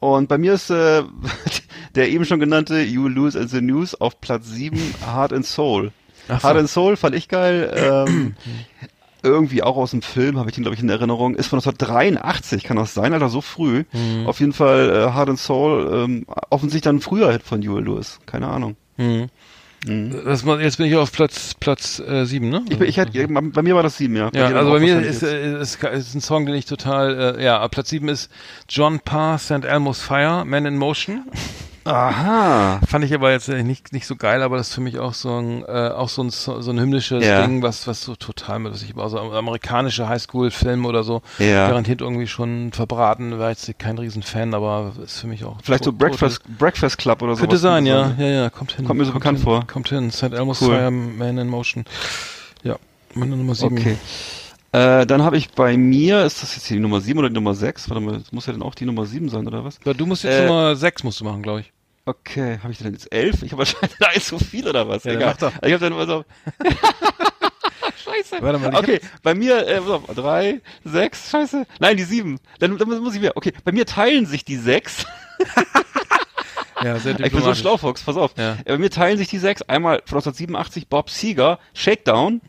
Und bei mir ist äh, der eben schon genannte You Lose in the News auf Platz 7, Heart and Soul. Ach so. Heart and Soul fand ich geil. Ähm, irgendwie auch aus dem Film, habe ich den, glaube ich, in Erinnerung. Ist von 1983, kann das sein, Alter, so früh. Mhm. Auf jeden Fall äh, Heart and Soul, ähm, offensichtlich dann ein früher Hit von Huey Lewis. Keine Ahnung. Mhm. Das, war- jetzt bin ich auf Platz Platz äh, sieben, ne? Ich, ich hätte, bei mir war das sieben, ja. ja, dir also bei mir ist, äh, ist, ist ein Song, den ich total, äh, ja, Platz sieben ist John Parr, St. Elmo's Fire, Man in Motion. Aha. Fand ich aber jetzt äh, nicht, nicht so geil, aber das ist für mich auch so ein, äh, auch so ein, so ein hymnisches Ja. Ding, was, was so total mit, was ich, also amerikanische Highschool-Filme oder so, Ja. garantiert irgendwie schon verbraten, war jetzt kein Riesen-Fan, aber ist für mich auch. Vielleicht so Breakfast, Breakfast Club oder so. Könnte sein, ja, ja, ja, kommt hin. Kommt mir so bekannt hin, vor. Kommt hin, St. Elmo's Cool. Fire, Man in Motion. Ja, meine Nummer sieben. Okay. Äh, dann habe ich bei mir, ist das jetzt die Nummer 7 oder die Nummer 6? Warte mal, das muss ja dann auch die Nummer 7 sein, oder was? Ja, Du musst jetzt Äh, Nummer 6 musst du machen, glaube ich. Okay, habe ich denn jetzt 11? Ich habe wahrscheinlich da ist so viel oder was? Ja, Egal. mach doch. Ich habe dann immer so. Scheiße. Warte mal, okay, bei mir, äh, pass auf, drei, sechs, scheiße. Nein, die sieben. Dann, dann muss ich wieder. Okay, bei mir teilen sich die sechs. Ja, sehr Ich bin so diplomatisch. schlau, Fuchs, pass auf. Ja. Äh, Bei mir teilen sich die sechs. Einmal von 1987 Bob Seger, Shakedown.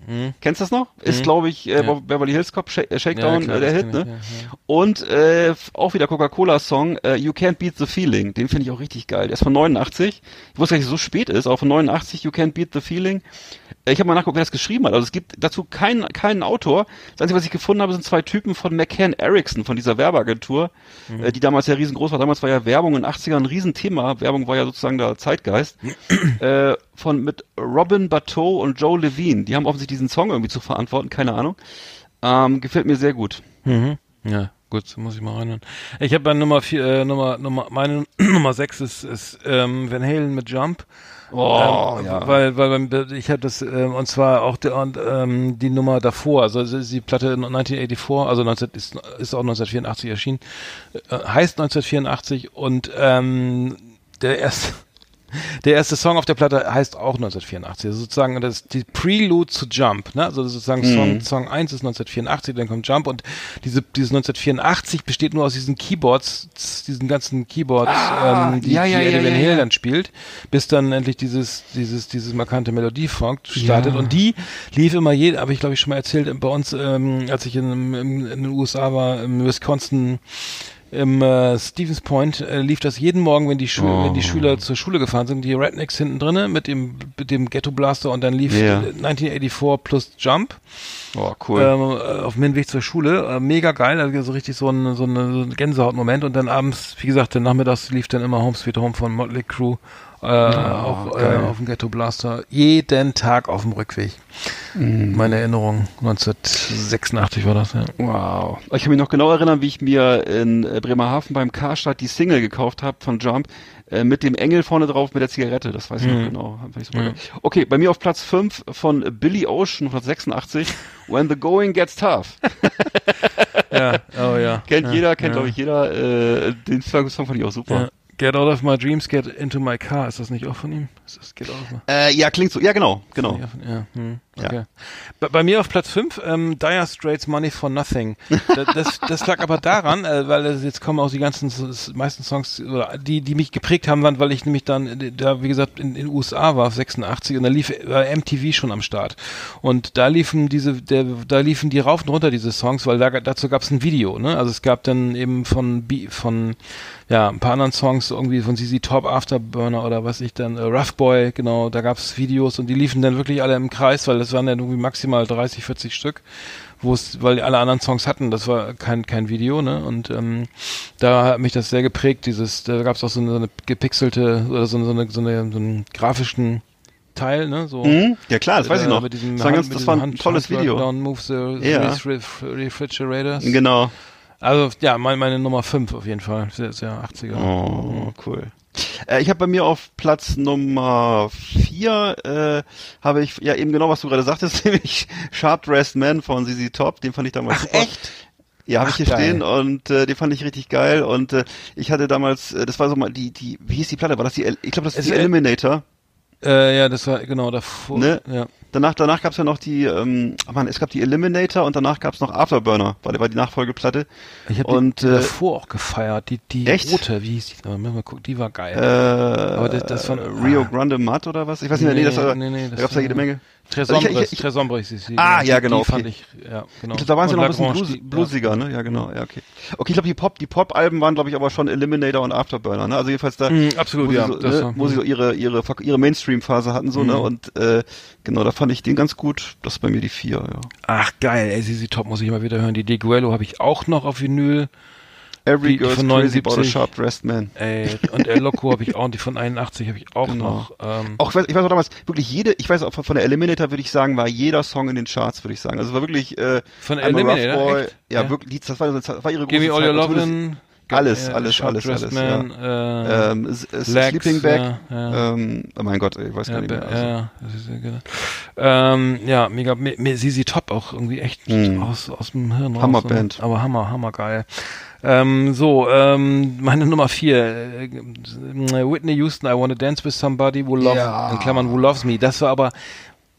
Kennst du das noch? Ist, Mhm. glaube ich, äh, Ja. Bob- Beverly Hills Cop, äh, Shakedown, Ja, klar, äh, der Hit, ne? Und äh, auch wieder Coca-Cola-Song, äh, You Can't Beat the Feeling. Den finde ich auch richtig geil. Der ist von 89. Ich wusste gar nicht, dass es so spät ist, aber von 89, You Can't Beat the Feeling. Ich habe mal nachgeguckt, wer das geschrieben hat. Also es gibt dazu keinen, keinen Autor. Das Einzige, was ich gefunden habe, sind zwei Typen von McCann Erickson, von dieser Werbeagentur, Mhm. äh, die damals ja riesengroß war. Damals war ja Werbung in den 80ern ein Riesenthema. Werbung war ja sozusagen der Zeitgeist. äh, von mit Robin Bateau und Joe Levine. Die haben offensichtlich diesen Song irgendwie zu verantworten, keine Ahnung. Ähm, gefällt mir sehr gut. Mhm. Ja, gut, so muss ich mal reinhören. Ich habe bei Nummer vier, äh, Nummer, Nummer, meine Nummer sechs ist, ist ähm, Van Halen mit Jump. Oh, ähm, ja. Weil, weil ich habe das, ähm, und zwar auch der, und, ähm, die Nummer davor, also die Platte 1984, also 19, ist, ist auch 1984 erschienen, äh, heißt 1984 und ähm, der erste, der erste Song auf der Platte heißt auch 1984. Also sozusagen das ist die Prelude zu Jump. Ne? Also sozusagen Mhm. Song, Song 1 ist 1984, dann kommt Jump und diese, dieses 1984 besteht nur aus diesen Keyboards, diesen ganzen Keyboards, Ah, ähm, die, ja, ja, die ja, Eddie Van ja, Halen ja. dann spielt, bis dann endlich dieses, dieses, dieses markante Melodiefunk startet. Ja. Und die lief immer je, habe ich glaube ich schon mal erzählt, bei uns, ähm, als ich in, in, in den USA war, im Wisconsin, im äh, Stevens Point äh, lief das jeden Morgen, wenn die, Schu wenn die Schüler zur Schule gefahren sind, die Rednecks hinten drinne mit dem, mit dem Ghetto Blaster und dann lief äh, 1984 plus Jump Oh, cool. ähm, äh, auf dem Hinweg zur Schule. Äh, mega geil, also so richtig so ein, so, eine, so ein Gänsehautmoment und dann abends, wie gesagt, dann nachmittags lief dann immer Home Sweet Home von Motley Crue äh, auch, äh, auf dem Ghetto Blaster. Jeden Tag auf dem Rückweg. Meine Erinnerung, 1986 war das, ja. Wow. Ich kann mich noch genau erinnern, wie ich mir in äh, Bremerhaven beim Karstadt die Single gekauft habe von Jump äh, mit dem Engel vorne drauf mit der Zigarette. Das weiß ich noch genau. Mhm. Okay, bei mir auf Platz 5 von Billy Ocean 1986, When the Going Gets Tough. Ja, oh ja. Kennt ja, jeder, kennt ja. glaube ich jeder. Äh, den Song fand ich auch super. Get out of my dreams, get into my car. Ist das nicht auch von ihm? Ist das Get out of my Äh, ja, klingt so. Ja, genau, genau. Ja, hm. Okay. Bei, bei mir auf Platz 5, ähm, Dire Straits Money for Nothing. Das, das, das lag aber daran, äh, weil es jetzt kommen auch die ganzen, meisten Songs, oder die, die mich geprägt haben, waren, weil ich nämlich dann, äh, da, wie gesagt, in den USA war, 86, und da lief war MTV schon am Start. Und da liefen diese, der, da liefen die rauf und runter, diese Songs, weil da, dazu gab es ein Video, ne? Also es gab dann eben von, von, ja, ein paar anderen Songs, irgendwie von CZ Top Afterburner oder was ich dann, äh, Rough Boy, genau, da gab's Videos und die liefen dann wirklich alle im Kreis, weil das waren dann irgendwie maximal 30, 40 Stück, wo es, weil alle anderen Songs hatten, das war kein, kein Video, ne? Und ähm, da hat mich das sehr geprägt, dieses, da gab's auch so eine, so eine gepixelte oder so eine, so eine, so eine so einen grafischen Teil, ne? So Mhm. Ja klar, das weiß ich äh, noch. Mit diesem das war, ganz, Hand- mit das war ein Hand- tolles Handwerk Video. Down moves the ref refrigerators. Genau. Also ja, meine, meine Nummer 5 auf jeden Fall. Sehr, sehr 80er. Oh, cool. Äh, ich habe bei mir auf Platz Nummer vier äh, habe ich ja eben genau was du gerade sagtest, nämlich Sharp Dressed Man von ZZ Top. Den fand ich damals super. echt? Ja, habe ich Ach, hier geil. stehen und äh, den fand ich richtig geil und äh, ich hatte damals, äh, das war so mal die die wie hieß die Platte? War das die? El- Ich glaube, das ist Es die Eliminator. Äh, ja, das war genau davor. Ne? Ja. Danach, danach gab's ja noch die, ähm, ach man, es gab die Eliminator und danach gab's noch Afterburner, war, die- war die Nachfolgeplatte. Ich habe die äh, davor auch gefeiert. Die, die echt? rote, wie hieß die? Wir gucken, die war geil. Äh, Aber das- das von- Rio ah. Grande Mud oder was? Ich weiß nicht mehr, nee, das war, nee, nee, da das gab's ja war- jede Menge. Tresombres, Also ich- ich- Tresombres ist sie. Ah, ja, genau, Die fand okay. ich, ja, genau. Ich da waren sie noch ein bisschen blues, bluesiger, ne? Ja, genau, ja, okay. Okay, ich glaube, die Pop, die Pop-Alben waren, glaube ich, aber schon Eliminator und Afterburner, ne? Also jedenfalls da, Mm, absolut, wo sie ja, so, das ne, wo sie so ihre, ihre, ihre Mainstream-Phase hatten, so, ne? Mhm. Und, äh, genau, da fand ich den ganz gut. Das ist bei mir die vier, ja. Ach geil, ey, sie Top muss ich immer wieder hören. Die Deguello habe ich auch noch auf Vinyl. Every Die Girl's von Crazy About a 79. Man. Ey, und El Loco habe ich auch, und die von 81 habe ich auch Genau. noch. Ähm, Auch, ich weiß, ich weiß auch damals, wirklich jede, ich weiß auch von der Eliminator würde ich sagen, war jeder Song in den Charts, würde ich sagen. Also es war wirklich, äh, Von Rough Eliminator, ja, Ja. wirklich, die- das war, das war ihre Give me große all your Zeit. Also lovin'. Alles, äh, alles, Sharp alles, Dressed alles, Man, äh, Ähm, Legs, Sleeping Bag. ja, ja. Ähm, oh mein Gott, ich weiß gar Ja, nicht mehr. Also. ja, ja, ja genau. Ähm, ja, mega, me, me, Sisi Top auch irgendwie echt Mhm. aus, aus dem Hirn raus. Hammerband. Und, aber Hammer, Hammer geil. Ähm, so, ähm, meine Nummer vier, äh, Whitney Houston, I Wanna Dance with Somebody Who Loves, Ja. in Klammern Who Loves Me. Das war aber,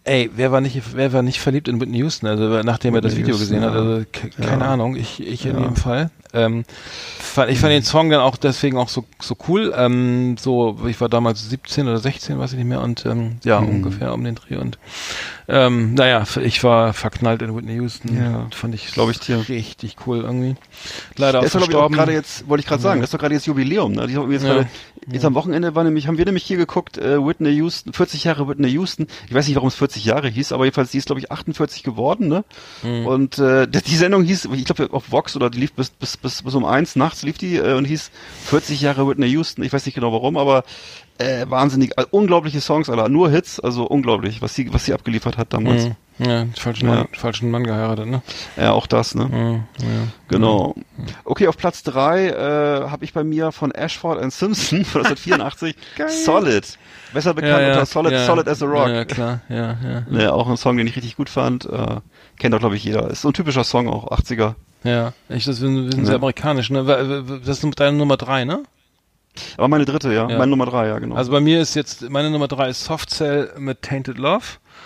ey, wer war nicht, wer war nicht verliebt in Whitney Houston, also nachdem er das Whitney Video Houston, gesehen hat, ja. also ke- keine Ja. Ahnung, ich, ich in jedem Fall. Ähm, fand, ich fand den Song dann auch deswegen auch so, so cool. Ähm, so, ich war damals 17 oder 16, weiß ich nicht mehr, und ähm, ja, Mhm. ungefähr um den Dreh. Und ähm, naja, ich war verknallt in Whitney Houston. Ja. fand ich, Glaub ich dir. richtig cool irgendwie. Leider Der auch glaube verstorben. gerade jetzt, wollte ich gerade sagen, Ja. das ist doch gerade jetzt Jubiläum. Ne? Jetzt, Ja. gerade, jetzt am Wochenende war nämlich, haben wir nämlich hier geguckt, äh, Whitney Houston, 40 Jahre Whitney Houston. Ich weiß nicht, warum es 40 Jahre hieß, aber jedenfalls, die ist, glaube ich, 48 geworden. Ne? Mhm. Und äh, die die Sendung hieß, ich glaube, auf Vox oder die lief bis, bis, bis, bis um eins nachts lief die äh, und hieß 40 Jahre Whitney Houston. Ich weiß nicht genau warum, aber äh, wahnsinnig, also, unglaubliche Songs, Alter. Nur Hits, also unglaublich, was sie, was sie abgeliefert hat damals. Mhm. Ja, falschen, Ja. Mann, falschen Mann geheiratet, ne? Ja, auch das, ne? Mhm. Ja. Genau. Okay, auf Platz drei äh, habe ich bei mir von Ashford and Simpson von 1984 Solid. Besser bekannt ja, ja, unter Solid, ja. Solid as a Rock. Ja, klar, ja, ja. Ne, auch ein Song, den ich richtig gut fand. Äh, kennt doch, glaube ich, jeder. Ist so ein typischer Song auch, 80er. Ja, ich, das, wir sind Ja. sehr amerikanisch, ne? Das ist deine Nummer drei, ne? Aber meine dritte, ja. Ja. Meine Nummer drei, ja, genau. Also bei mir ist jetzt, meine Nummer drei ist Soft Cell mit Tainted Love.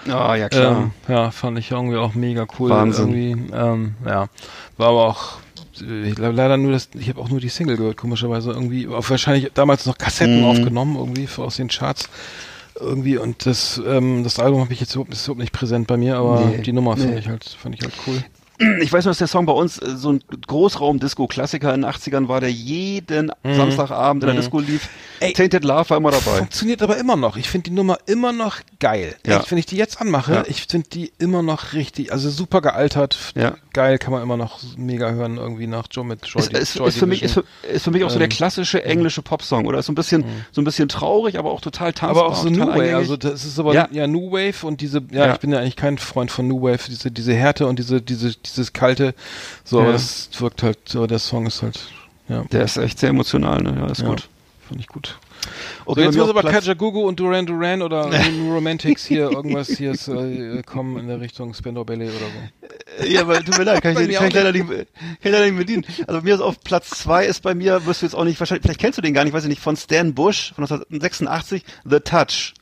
ah, ja, klar. Ähm, ja, fand ich irgendwie auch mega cool. Wahnsinn. Irgendwie, ähm, ja, war aber auch ich glaub, leider nur das, ich habe auch nur die Single gehört, komischerweise irgendwie, auf wahrscheinlich damals noch Kassetten Mhm. aufgenommen, irgendwie aus den Charts. Irgendwie und das, ähm, das Album habe ich jetzt überhaupt, ist überhaupt nicht präsent bei mir, aber Nee, die Nummer fand nee. ich halt, fand ich halt cool. Ich weiß nur, dass der Song bei uns äh, so ein Großraum-Disco-Klassiker in den 80ern war, der jeden Samstagabend in der Mhm. Disco lief. Ey. Tainted Love war immer dabei. Funktioniert aber immer noch. Ich finde die Nummer immer noch geil. Ja. Echt, wenn ich die jetzt anmache, Ja. ich finde die immer noch richtig, also super gealtert. Ja. Geil, kann man immer noch mega hören, irgendwie nach Joe mit Joy, ist, ist, ist, für mich, ist, für, ist für mich auch so der Ähm, klassische englische Popsong, oder? Ist so ein bisschen, so ein bisschen traurig, aber auch total tanzbar. aber auch so New Wave, eingängig. also das ist aber Ja. New Wave und diese, ja, Ja. ich bin ja eigentlich kein Freund von New Wave, diese, diese Härte und diese, diese, dieses kalte, so, Ja. aber das wirkt halt, so, der Song ist halt, ja, Der ist echt sehr emotional, ne? Ja, ist Ja. gut. fand ich gut. Okay, so, jetzt muss aber Platz- Kajagoogoo und Duran Duran oder New Romantics hier irgendwas hier ist, äh, kommen in der Richtung Spandau Ballet oder so. Ja, aber tut mir leid, kann ich, kann ich, leider nicht, kann ich leider nicht bedienen. Also bei mir ist auf Platz zwei ist bei mir, wirst du jetzt auch nicht, wahrscheinlich, vielleicht kennst du den gar nicht, weiß ich nicht, von Stan Bush von 1986, The Touch.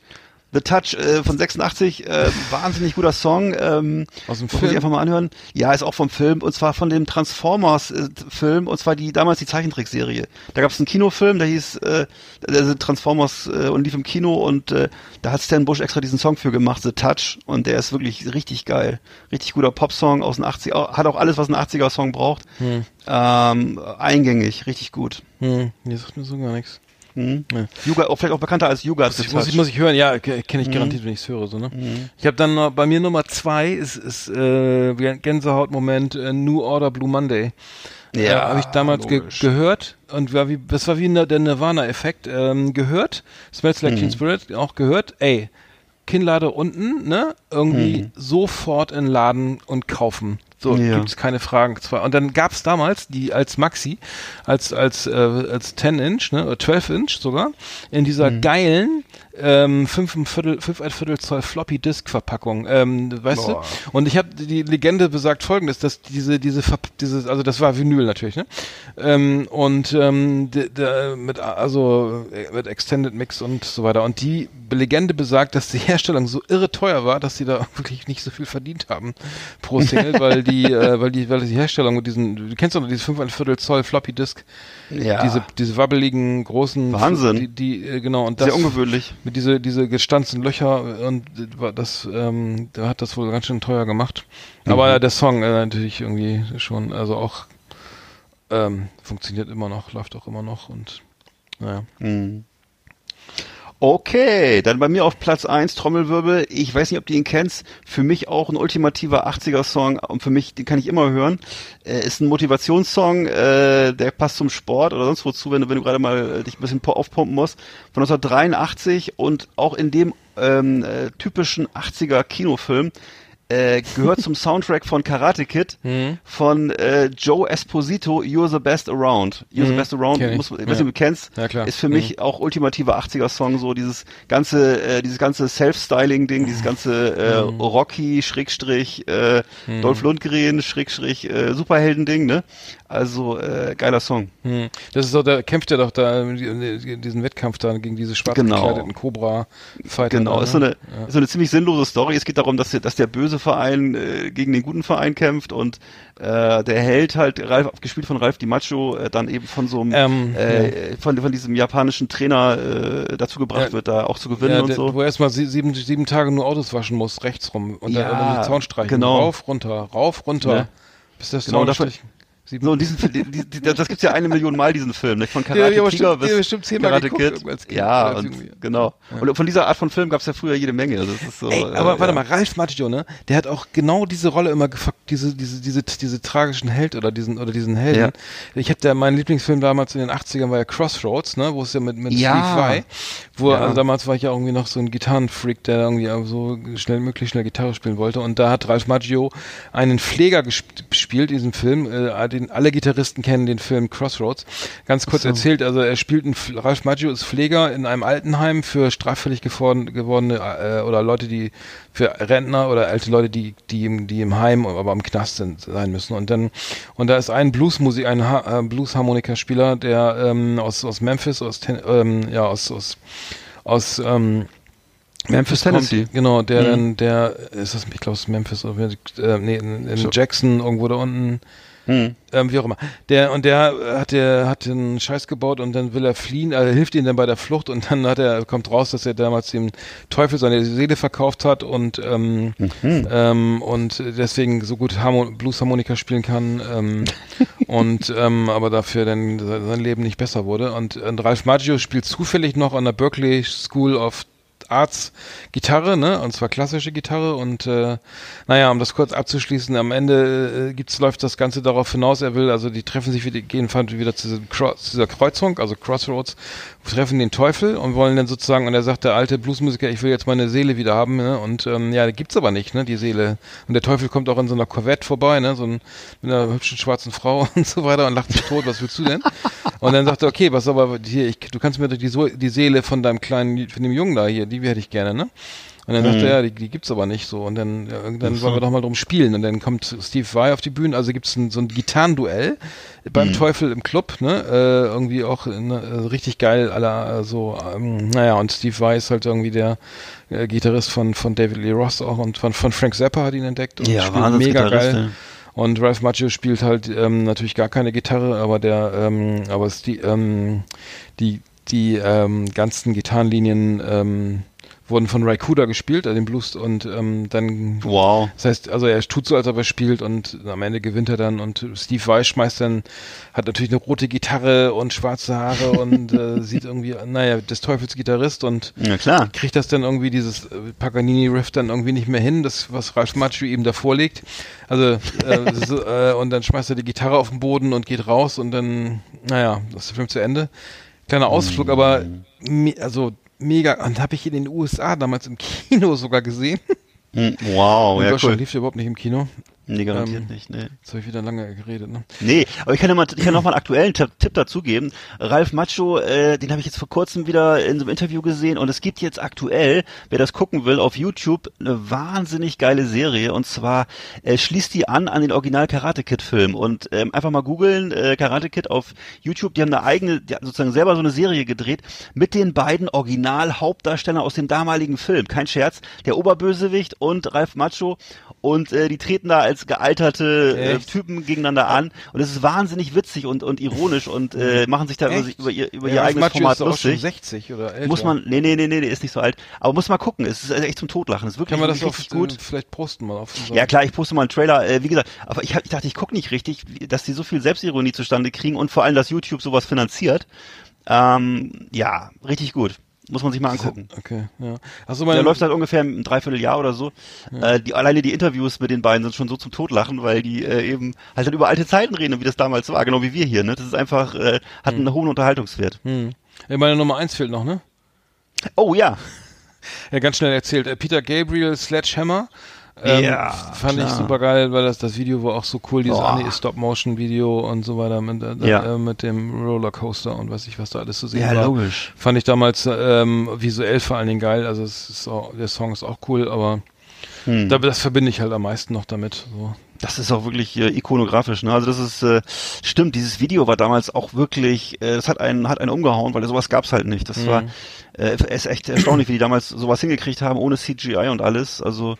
The Touch äh, von 86, äh, wahnsinnig guter Song. Ähm, Aus dem Film? sich einfach mal anhören. Ja, ist auch vom Film und zwar von dem Transformers-Film und zwar die damals die Zeichentrickserie. Da gab es einen Kinofilm, der hieß äh, also Transformers äh, und lief im Kino und äh, da hat Stan Bush extra diesen Song für gemacht, The Touch und der ist wirklich richtig geil. Richtig guter Popsong aus den 80er, hat auch alles, was ein 80er-Song braucht. Ähm, eingängig, richtig gut. Hm, nee, sagt mir so gar nichts. Hm? Ja. Yuga, auch vielleicht auch bekannter als Yuga. Muss ich, muss, ich, muss ich hören, ja, kenne ich garantiert, wenn ich es höre. So, ne? Ich habe dann noch, bei mir Nummer zwei ist, ist äh, Gänsehautmoment äh, New Order Blue Monday. Ja, äh, habe ich damals ge gehört und war wie, das war wie ne- der Nirvana-Effekt. Ähm, gehört, Smells Like Teen Spirit auch gehört. Ey, Kinnlade unten, ne? Irgendwie sofort in den Laden und kaufen. So Ja. gibt's keine Fragen. Zwar Und dann gab's damals die als Maxi, als als äh, als 10 Inch, ne, oder 12 Inch sogar, in dieser geilen ähm, 5 Viertel, 5 ein Viertel Zoll Floppy Disk Verpackung, ähm, weißt Boah. du? Und ich habe die Legende besagt folgendes, dass diese diese dieses also das war Vinyl natürlich, ne? Ähm, und ähm, de, de, mit also äh, mit Extended Mix und so weiter und die Legende besagt, dass die Herstellung so irre teuer war, dass sie da wirklich nicht so viel verdient haben pro Single, weil die äh, weil die weil die Herstellung mit diesen du kennst doch noch diese 5 ein Viertel Zoll Floppy Disk Ja. diese diese wabbeligen großen Wahnsinn. die, die äh, genau und das Sehr ungewöhnlich. mit diese diese gestanzten Löcher und äh, das ähm, hat das wohl ganz schön teuer gemacht. Aber der Song äh, natürlich irgendwie schon also auch ähm, funktioniert immer noch, läuft auch immer noch und naja. Mhm. Okay, dann bei mir auf Platz eins Trommelwirbel. Ich weiß nicht, ob du ihn kennst. Für mich auch ein ultimativer 80er-Song und für mich, den kann ich immer hören. Äh, ist ein Motivationssong, äh, der passt zum Sport oder sonst wozu, wenn du, wenn du gerade mal äh, dich ein bisschen aufpumpen musst. Von 1983 und auch in dem ähm, äh, typischen 80er Kinofilm äh, gehört zum Soundtrack von Karate Kid Mhm. von äh, Joe Esposito, You're the Best Around. You're the Mhm. Best Around, ich. muss, ich weiß Ja. nicht, ob du kennst, Ja, ist für mich auch ultimative 80er-Song, so dieses ganze, äh, dieses ganze Self-Styling-Ding, dieses ganze äh, Mhm. Rocky, Schrägstrich, äh, Dolph Lundgren, Schrägstrich, äh, Superhelden-Ding, ne? Also, äh, geiler Song. Hm. Das ist so, da kämpft er doch da äh, diesen Wettkampf da gegen diese schwarz Genau. gekleideten Cobra-Fighter. Genau, da, ist so ne? eine, ist so eine ziemlich sinnlose Story. Es geht darum, dass der, dass der böse Verein äh, gegen den guten Verein kämpft und äh, der Held halt, Ralf, gespielt von Ralf Di Maggio, äh, dann eben von so einem, Ähm, äh, von, von diesem japanischen Trainer äh, dazu gebracht Ja. wird, da auch zu gewinnen Ja, und der, so. wo er erstmal sie, sieben, sieben Tage nur Autos waschen muss, rechts rum. Und Ja, dann über den Zaun streichen. genau. Rauf, runter, rauf, runter. Ne? Bis das Genau, streichen. Sieben So, und diesen, die, die, das gibt's ja eine Million Mal, diesen Film, ne? von hab Karate aber Tiger hab bis bestimmt zehnmal Karate Kid. Ja, und, genau. Und von dieser Art von Film gab's ja früher jede Menge. Das ist so, Ey, äh, aber warte ja. mal, Ralf Macchio, ne? Der hat auch genau diese Rolle immer gefuckt, diese, diese, diese, diese tragischen Held oder diesen, oder diesen Helden. Ja. Ich habe da, mein Lieblingsfilm damals in den 80ern war ja Crossroads, ne? Wo es ja mit, mit Ja. Steve Vai, wo, Ja. also damals war ich ja irgendwie noch so ein Gitarrenfreak, der irgendwie so schnell, möglichst schnell Gitarre spielen wollte. Und da hat Ralf Macchio einen Pfleger gesp gespielt in diesem Film. Äh, den, alle Gitarristen kennen den Film Crossroads. Ganz kurz erzählt, also er spielt einen, Ralf Macchio ist Pfleger in einem Altenheim für straffällig geworden, gewordene äh, oder Leute, die für Rentner oder alte Leute, die die im, die im Heim, aber im Knast sind, sein müssen. Und dann und da ist ein Bluesmusik, ein ha äh, Bluesharmonikaspieler, der ähm, aus aus Memphis, aus Ten ähm, ja aus aus aus ähm, Memphis Tennessee. Kommt, genau, der Mhm. dann, der, ist das, ich glaube, es ist Memphis oder, äh, nee, in, in So. Jackson, irgendwo da unten, Hm. ähm, wie auch immer. Der, und der hat, der hat den Scheiß gebaut und dann will er fliehen, also hilft ihm dann bei der Flucht und dann hat er, kommt raus, dass er damals dem Teufel seine Seele verkauft hat und, ähm, Mhm. ähm, und deswegen so gut Harmo Bluesharmonika spielen kann, ähm, und, ähm, aber dafür dann se- sein Leben nicht besser wurde. Und, und Ralph Maggio spielt zufällig noch an der Berkeley School of Arts Gitarre, ne? Und zwar klassische Gitarre und äh, naja, um das kurz abzuschließen, am Ende äh, gibt's läuft das Ganze darauf hinaus, er will, also die treffen sich wieder, gehen wieder zu, zu dieser Kreuzung, also Crossroads, treffen den Teufel und wollen dann sozusagen, und er sagt, der alte Bluesmusiker, ich will jetzt meine Seele wieder haben, ne? Und ähm, ja, gibt's aber nicht, ne, die Seele. Und der Teufel kommt auch in so einer Corvette vorbei, ne? So ein, mit einer hübschen schwarzen Frau und so weiter und lacht sich tot, was willst du denn? Und dann sagt er, okay, was aber hier, ich, du kannst mir doch die, die Seele von deinem kleinen, von dem Jungen da hier, die hätte ich gerne, ne? Und dann sagt er, ja, die, die gibt's aber nicht so. Und dann, ja, dann wollen wir doch mal drum spielen. Und dann kommt Steve Vai auf die Bühne. Also gibt's ein, so ein Gitarrenduell beim Teufel im Club, ne? Äh, irgendwie auch ne, äh, richtig geil, aller äh, so, ähm, naja, und Steve Vai ist halt irgendwie der äh, Gitarrist von, von David Lee Ross auch und von, von Frank Zappa hat ihn entdeckt und Ja, spielt mega geil. ja. Und Ralph Macchio spielt halt ähm, natürlich gar keine Gitarre, aber der, ähm, aber die, ähm, die, die ähm, ganzen Gitarrenlinien ähm, wurden von Ray Cooder gespielt, also den Blues und ähm, dann Wow. das heißt, also er tut so, als ob er spielt und am Ende gewinnt er dann und Steve Vai schmeißt dann, hat natürlich eine rote Gitarre und schwarze Haare und äh, sieht irgendwie, naja, des Teufels Gitarrist und Ja, klar. kriegt das dann irgendwie dieses äh, Paganini-Riff dann irgendwie nicht mehr hin, das was Ralph Macchio ihm da vorlegt. Also äh, so, äh, und dann schmeißt er die Gitarre auf den Boden und geht raus und dann, naja, das ist der Film zu Ende. Kleiner Ausflug, aber me also mega. Und habe ich in den USA damals im Kino sogar gesehen. Hm, Wow, in ja, Deutschland cool. lief der überhaupt nicht im Kino. Nee, garantiert Ähm, nicht, nee. Jetzt habe ich wieder lange geredet, ne? Nee, aber ich kann, ja mal, ich kann noch mal einen aktuellen Tipp, Tipp dazu geben. Ralf Macho, äh, den habe ich jetzt vor kurzem wieder in so einem Interview gesehen und es gibt jetzt aktuell, wer das gucken will, auf YouTube eine wahnsinnig geile Serie und zwar äh, schließt die an an den Original Karate Kid Film und ähm, einfach mal googeln äh, Karate Kid auf YouTube. Die haben eine eigene, die haben sozusagen selber so eine Serie gedreht mit den beiden Original Hauptdarstellern aus dem damaligen Film. Kein Scherz, der Oberbösewicht und Ralf Macho und äh, die treten da als gealterte äh? Typen gegeneinander an und es ist wahnsinnig witzig und, und ironisch und äh, machen sich da über, Echt? über ihr, über Ja, ihr eigenes Format ist doch auch schon lustig. 60 oder älter. Muss man, nee, nee, nee, nee, ist nicht so alt. Aber muss mal gucken, es ist echt zum Totlachen. Es ist wirklich, Kann man das wirklich auf, richtig gut. äh, vielleicht posten mal auf Ja klar, ich poste mal einen Trailer. Äh, wie gesagt, aber ich, hab, ich dachte, ich gucke nicht richtig, dass die so viel Selbstironie zustande kriegen und vor allem, dass YouTube sowas finanziert. Ähm, ja, richtig gut. Muss man sich mal angucken. Okay, ja. Der meine, läuft seit ungefähr ein Dreivierteljahr oder so. Äh, die, alleine die Interviews mit den beiden sind schon so zum Totlachen, weil die äh, eben halt dann über alte Zeiten reden und wie das damals war, genau wie wir hier. Ne? Das ist einfach, äh, hat einen hohen Unterhaltungswert. hm. ja, meine Nummer eins fehlt noch, ne? Oh ja. Ja, ganz schnell erzählt. Äh, Peter Gabriel Sledgehammer Ähm, Ja, fand ich klar. super geil, weil das das Video war auch so cool, dieses Boah. Anime Stop Motion Video und so weiter mit, äh, Ja. äh, mit dem Rollercoaster und weiß ich was da alles zu sehen Ja, war. logisch. Fand ich damals ähm, visuell vor allen Dingen geil. Also es ist auch, der Song ist auch cool, aber Hm. da, das verbinde ich halt am meisten noch damit. So. Das ist auch wirklich äh, ikonografisch, ne? Also das ist äh, stimmt. Dieses Video war damals auch wirklich, äh, das hat einen hat einen umgehauen, weil sowas gab's halt nicht. Das Mhm. war äh, ist echt erstaunlich, wie die damals sowas hingekriegt haben ohne CGI und alles. Also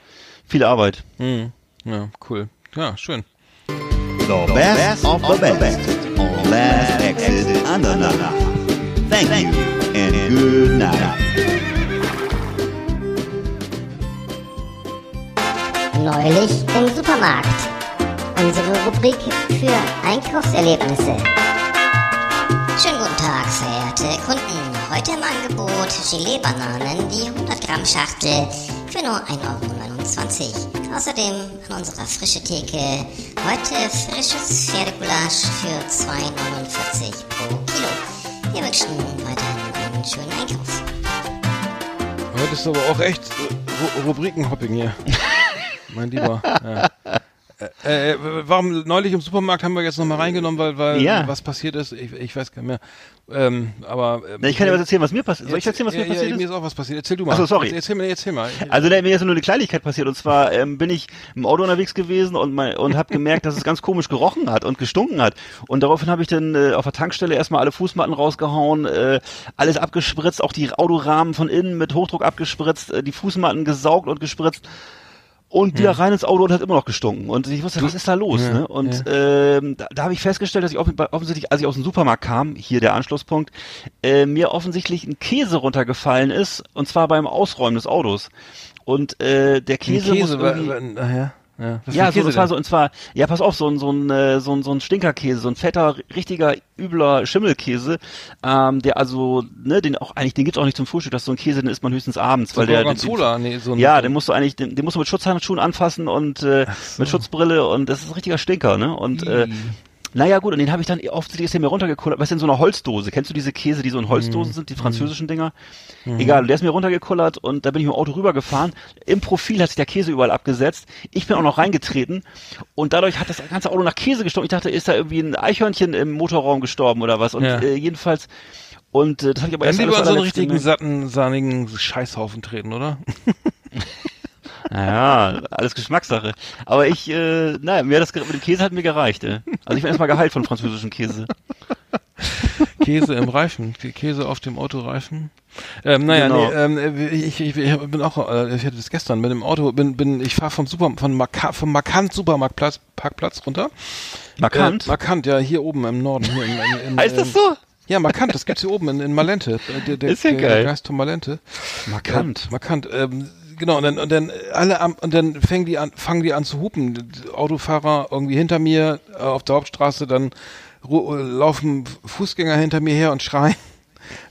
viel Arbeit. Mhm. Ja, cool. Ja, schön. The best of the best on Last Exit Andernach. Thank you and good night. Neulich im Supermarkt. Unsere Rubrik für Einkaufserlebnisse. Schönen guten Tag, verehrte Kunden. Heute im Angebot Gelee-Bananen, die 100 Gramm Schachtel für nur 1,29 Euro. Außerdem an unserer frische Theke heute frisches Pferdegulasch für 2,49 pro Kilo. Wir wünschen weiterhin einen schönen Einkauf. Heute ist aber auch echt äh, Ru Rubrikenhopping hier. mein Lieber. Ja. Äh, äh, warum neulich im Supermarkt haben wir jetzt nochmal reingenommen, weil, weil Ja. was passiert ist? Ich, ich weiß gar nicht mehr. Ähm, aber Na, ich kann dir was erzählen, was mir passiert. Soll ich erzählen, was ja, mir passiert ja, ist? Mir ist auch was passiert. Erzähl du mal. Ach so, sorry. Erzähl mir, erzähl mal. Also ne, mir ist nur eine Kleinigkeit passiert und zwar ähm, bin ich im Auto unterwegs gewesen und mein, und habe gemerkt, dass es ganz komisch gerochen hat und gestunken hat und daraufhin habe ich dann äh, auf der Tankstelle erstmal alle Fußmatten rausgehauen, äh, alles abgespritzt, auch die Autorahmen von innen mit Hochdruck abgespritzt, äh, die Fußmatten gesaugt und gespritzt und wieder rein ins Auto und hat immer noch gestunken. Und ich wusste, was ist da los? Ja, ne? Und ähm, da, da habe ich festgestellt, dass ich offen- offensichtlich, als ich aus dem Supermarkt kam, hier der Anschlusspunkt, äh, mir offensichtlich ein Käse runtergefallen ist, und zwar beim Ausräumen des Autos. Und äh, der Käse, Käse, muss irgendwie, wa- wa- ja, ja. So, das war so, und zwar, ja, pass auf, so ein, so ein, äh, so ein, so ein Stinkerkäse, so ein fetter, richtiger, übler Schimmelkäse, ähm, der also, ne, den auch, eigentlich, den gibt's auch nicht zum Frühstück, das ist so ein Käse, den isst man höchstens abends, So weil der, Gorgonzola, nee, so ja, so den musst du eigentlich, den, den musst du mit Schutzhandschuhen anfassen und äh, mit Schutzbrille und das ist ein richtiger Stinker, ne? Und äh, naja gut, und den habe ich dann offensichtlich ist der mir runtergekullert, weißt du, in so einer Holzdose. Kennst du diese Käse, die so in Mhm. Holzdosen sind, die französischen Dinger? Egal, der ist mir runtergekullert und da bin ich mit dem Auto rübergefahren. Im Profil hat sich der Käse überall abgesetzt. Ich bin auch noch reingetreten und dadurch hat das ganze Auto nach Käse gestunken. Ich dachte, ist da irgendwie ein Eichhörnchen im Motorraum gestorben oder was? Und Ja. äh, jedenfalls und äh, das habe ich aber Dann erst lieber an so einen richtigen satten, sahnigen Scheißhaufen treten, oder? Naja, alles Geschmackssache. Aber ich, äh, naja, mir hat das mit dem Käse hat mir gereicht. Äh. Also ich bin erstmal geheilt von französischen Käse. Käse im Reifen, Kä- Käse auf dem Autoreifen. Ähm, naja, Genau. nee, ähm, ich, ich, ich bin auch, äh, ich hatte das gestern mit dem Auto, bin, bin, ich fahre vom Super, von Marka, vom Markant Supermarktplatz, Parkplatz runter. Markant? Äh, markant, ja, hier oben im Norden. Hier in, in, in, heißt das so? Ja, markant, das gibt's hier oben in, in Malente. Äh, Der, der, Ist ja der, geil. Der Geist von Malente. Markant. Äh, markant. Ähm, genau, und dann, und dann alle am, und dann fangen die an, fangen die an zu hupen. Die Autofahrer irgendwie hinter mir äh, auf der Hauptstraße, dann äh, laufen Fußgänger hinter mir her und schreien.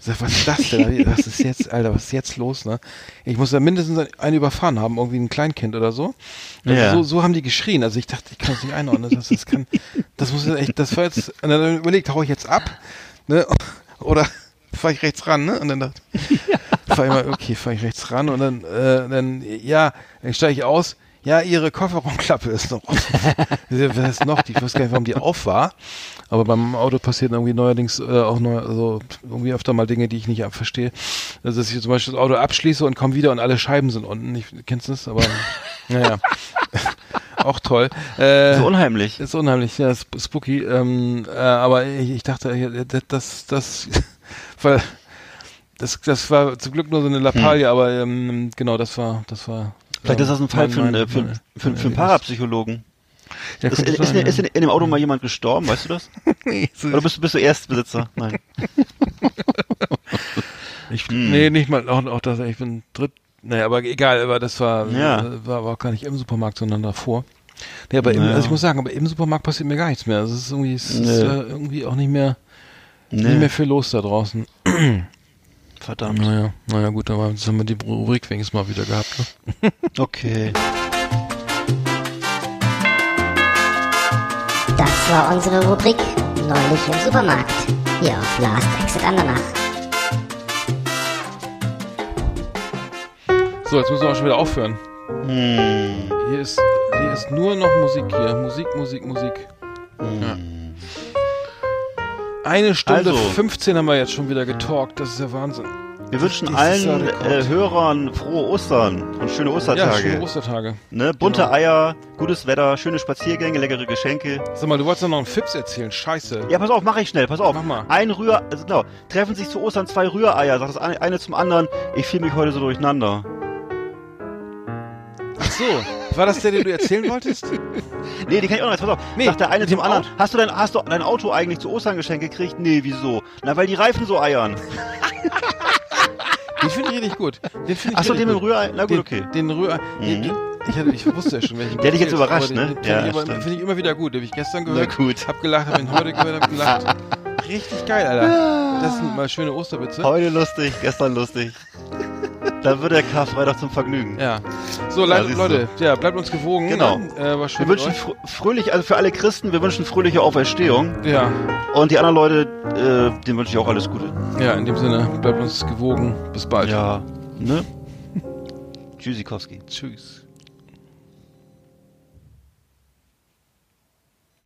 Ich Sag, was ist das denn? Was ist jetzt, Alter, was ist jetzt los, ne? Ich muss da mindestens einen überfahren haben, irgendwie ein Kleinkind oder so. Also Ja. so, so haben die geschrien. Also ich dachte, ich kann es nicht einordnen. Das, das kann, das muss jetzt echt, das war jetzt, und dann überlegt, hau ich jetzt ab, ne? Oder fahre ich rechts ran, ne? Und dann dachte fahr ich mal, okay, fahre ich rechts ran und dann, äh, dann, ja, dann steige ich aus. Ja, ihre Kofferraumklappe ist noch offen. Was ist noch? Ich weiß gar nicht, warum die auf war. Aber beim Auto passieren irgendwie neuerdings äh, auch neu, also irgendwie öfter mal Dinge, die ich nicht verstehe. Also, dass ich zum Beispiel das Auto abschließe und komme wieder und alle Scheiben sind unten. Ich, kennst du das? Aber naja. auch toll. Äh, So unheimlich. ist unheimlich, ja, sp- spooky. Ähm, äh, aber ich, ich dachte, das, das, das, weil das, das war zum Glück nur so eine Lappalie, aber ähm, genau, das war, das war. Vielleicht ähm, ist das ein Fall mein- für, einen, äh, für, mein- für, für, einen. Parapsychologen. Ja, Ist, ist, sein, ist, ja. in, in dem Auto mal jemand gestorben, weißt du das? Nee, so- Oder bist, du- bist du Erstbesitzer? Nein. Ich, Hm. Nee, nicht mal, auch, auch das, ich bin dritt, naja, aber egal, aber das war, Ja. äh, war, war auch gar nicht im Supermarkt, sondern davor. Nee, aber im, Naja. also ich muss sagen, aber im Supermarkt passiert mir gar nichts mehr. Also es ist irgendwie, es ist Nee. äh, irgendwie auch nicht mehr, nicht Nee, mehr viel los da draußen. verdammt. Naja, naja, gut, aber jetzt haben wir die Rubrik wenigstens mal wieder gehabt, ne? Okay. Das war unsere Rubrik Neulich im Supermarkt. Hier auf Last Exit Andernach. So, jetzt müssen wir auch schon wieder aufhören. Hm. Hier ist, hier ist nur noch Musik hier. Musik, Musik, Musik. Ja. Eine Stunde Also. 15 haben wir jetzt schon wieder getalkt. Das ist ja Wahnsinn. Wir wünschen ja allen äh, Hörern frohe Ostern und schöne Ja, Ostertage. schöne Ostertage. ne? Bunte Genau. Eier, gutes Wetter, schöne Spaziergänge, leckere Geschenke. Sag mal, du wolltest doch noch einen Fips erzählen. Scheiße. Ja, pass auf, mach ich schnell, pass auf. Mach mal. Ein Rühr, also genau, treffen sich zu Ostern zwei Rühreier, sagt das eine, eine zum anderen, ich fühle mich heute so durcheinander. Ach so. War das der, den du erzählen wolltest? Nee, die kann ich auch noch, jetzt pass auf. Nee, sagt der eine zum dem anderen, Auto? hast du dein, hast du dein Auto eigentlich zu Ostern geschenkt gekriegt? Nee, wieso? Na, weil die Reifen so eiern. Den finde ich richtig gut. Den ich Achso, den mit dem. Rührei, na gut, den, okay. Den Rührei. Den, Mhm. den, ich, hatte, ich wusste ja schon, welchen. Der hat dich jetzt überrascht, ne? Den, Ja, den finde ich, immer wieder gut. Den habe ich gestern Na gehört. gut. Hab gelacht, hab ihn heute gehört, hab gelacht. Richtig geil, Alter. Das sind mal schöne Osterwitze. Heute lustig, gestern lustig. Dann wird der Karfreitag zum Vergnügen. Ja. So, Ja. Leute, ja, bleibt uns gewogen. Genau. Äh, war schön Wir wünschen fr fröhlich, also für alle Christen, wir wünschen fröhliche Auferstehung. Ja, Und die anderen Leute, äh, denen wünsche ich auch alles Gute. ja, in dem Sinne, bleibt uns gewogen. Bis bald. Ja, ne? Tschüssikowski. Tschüss.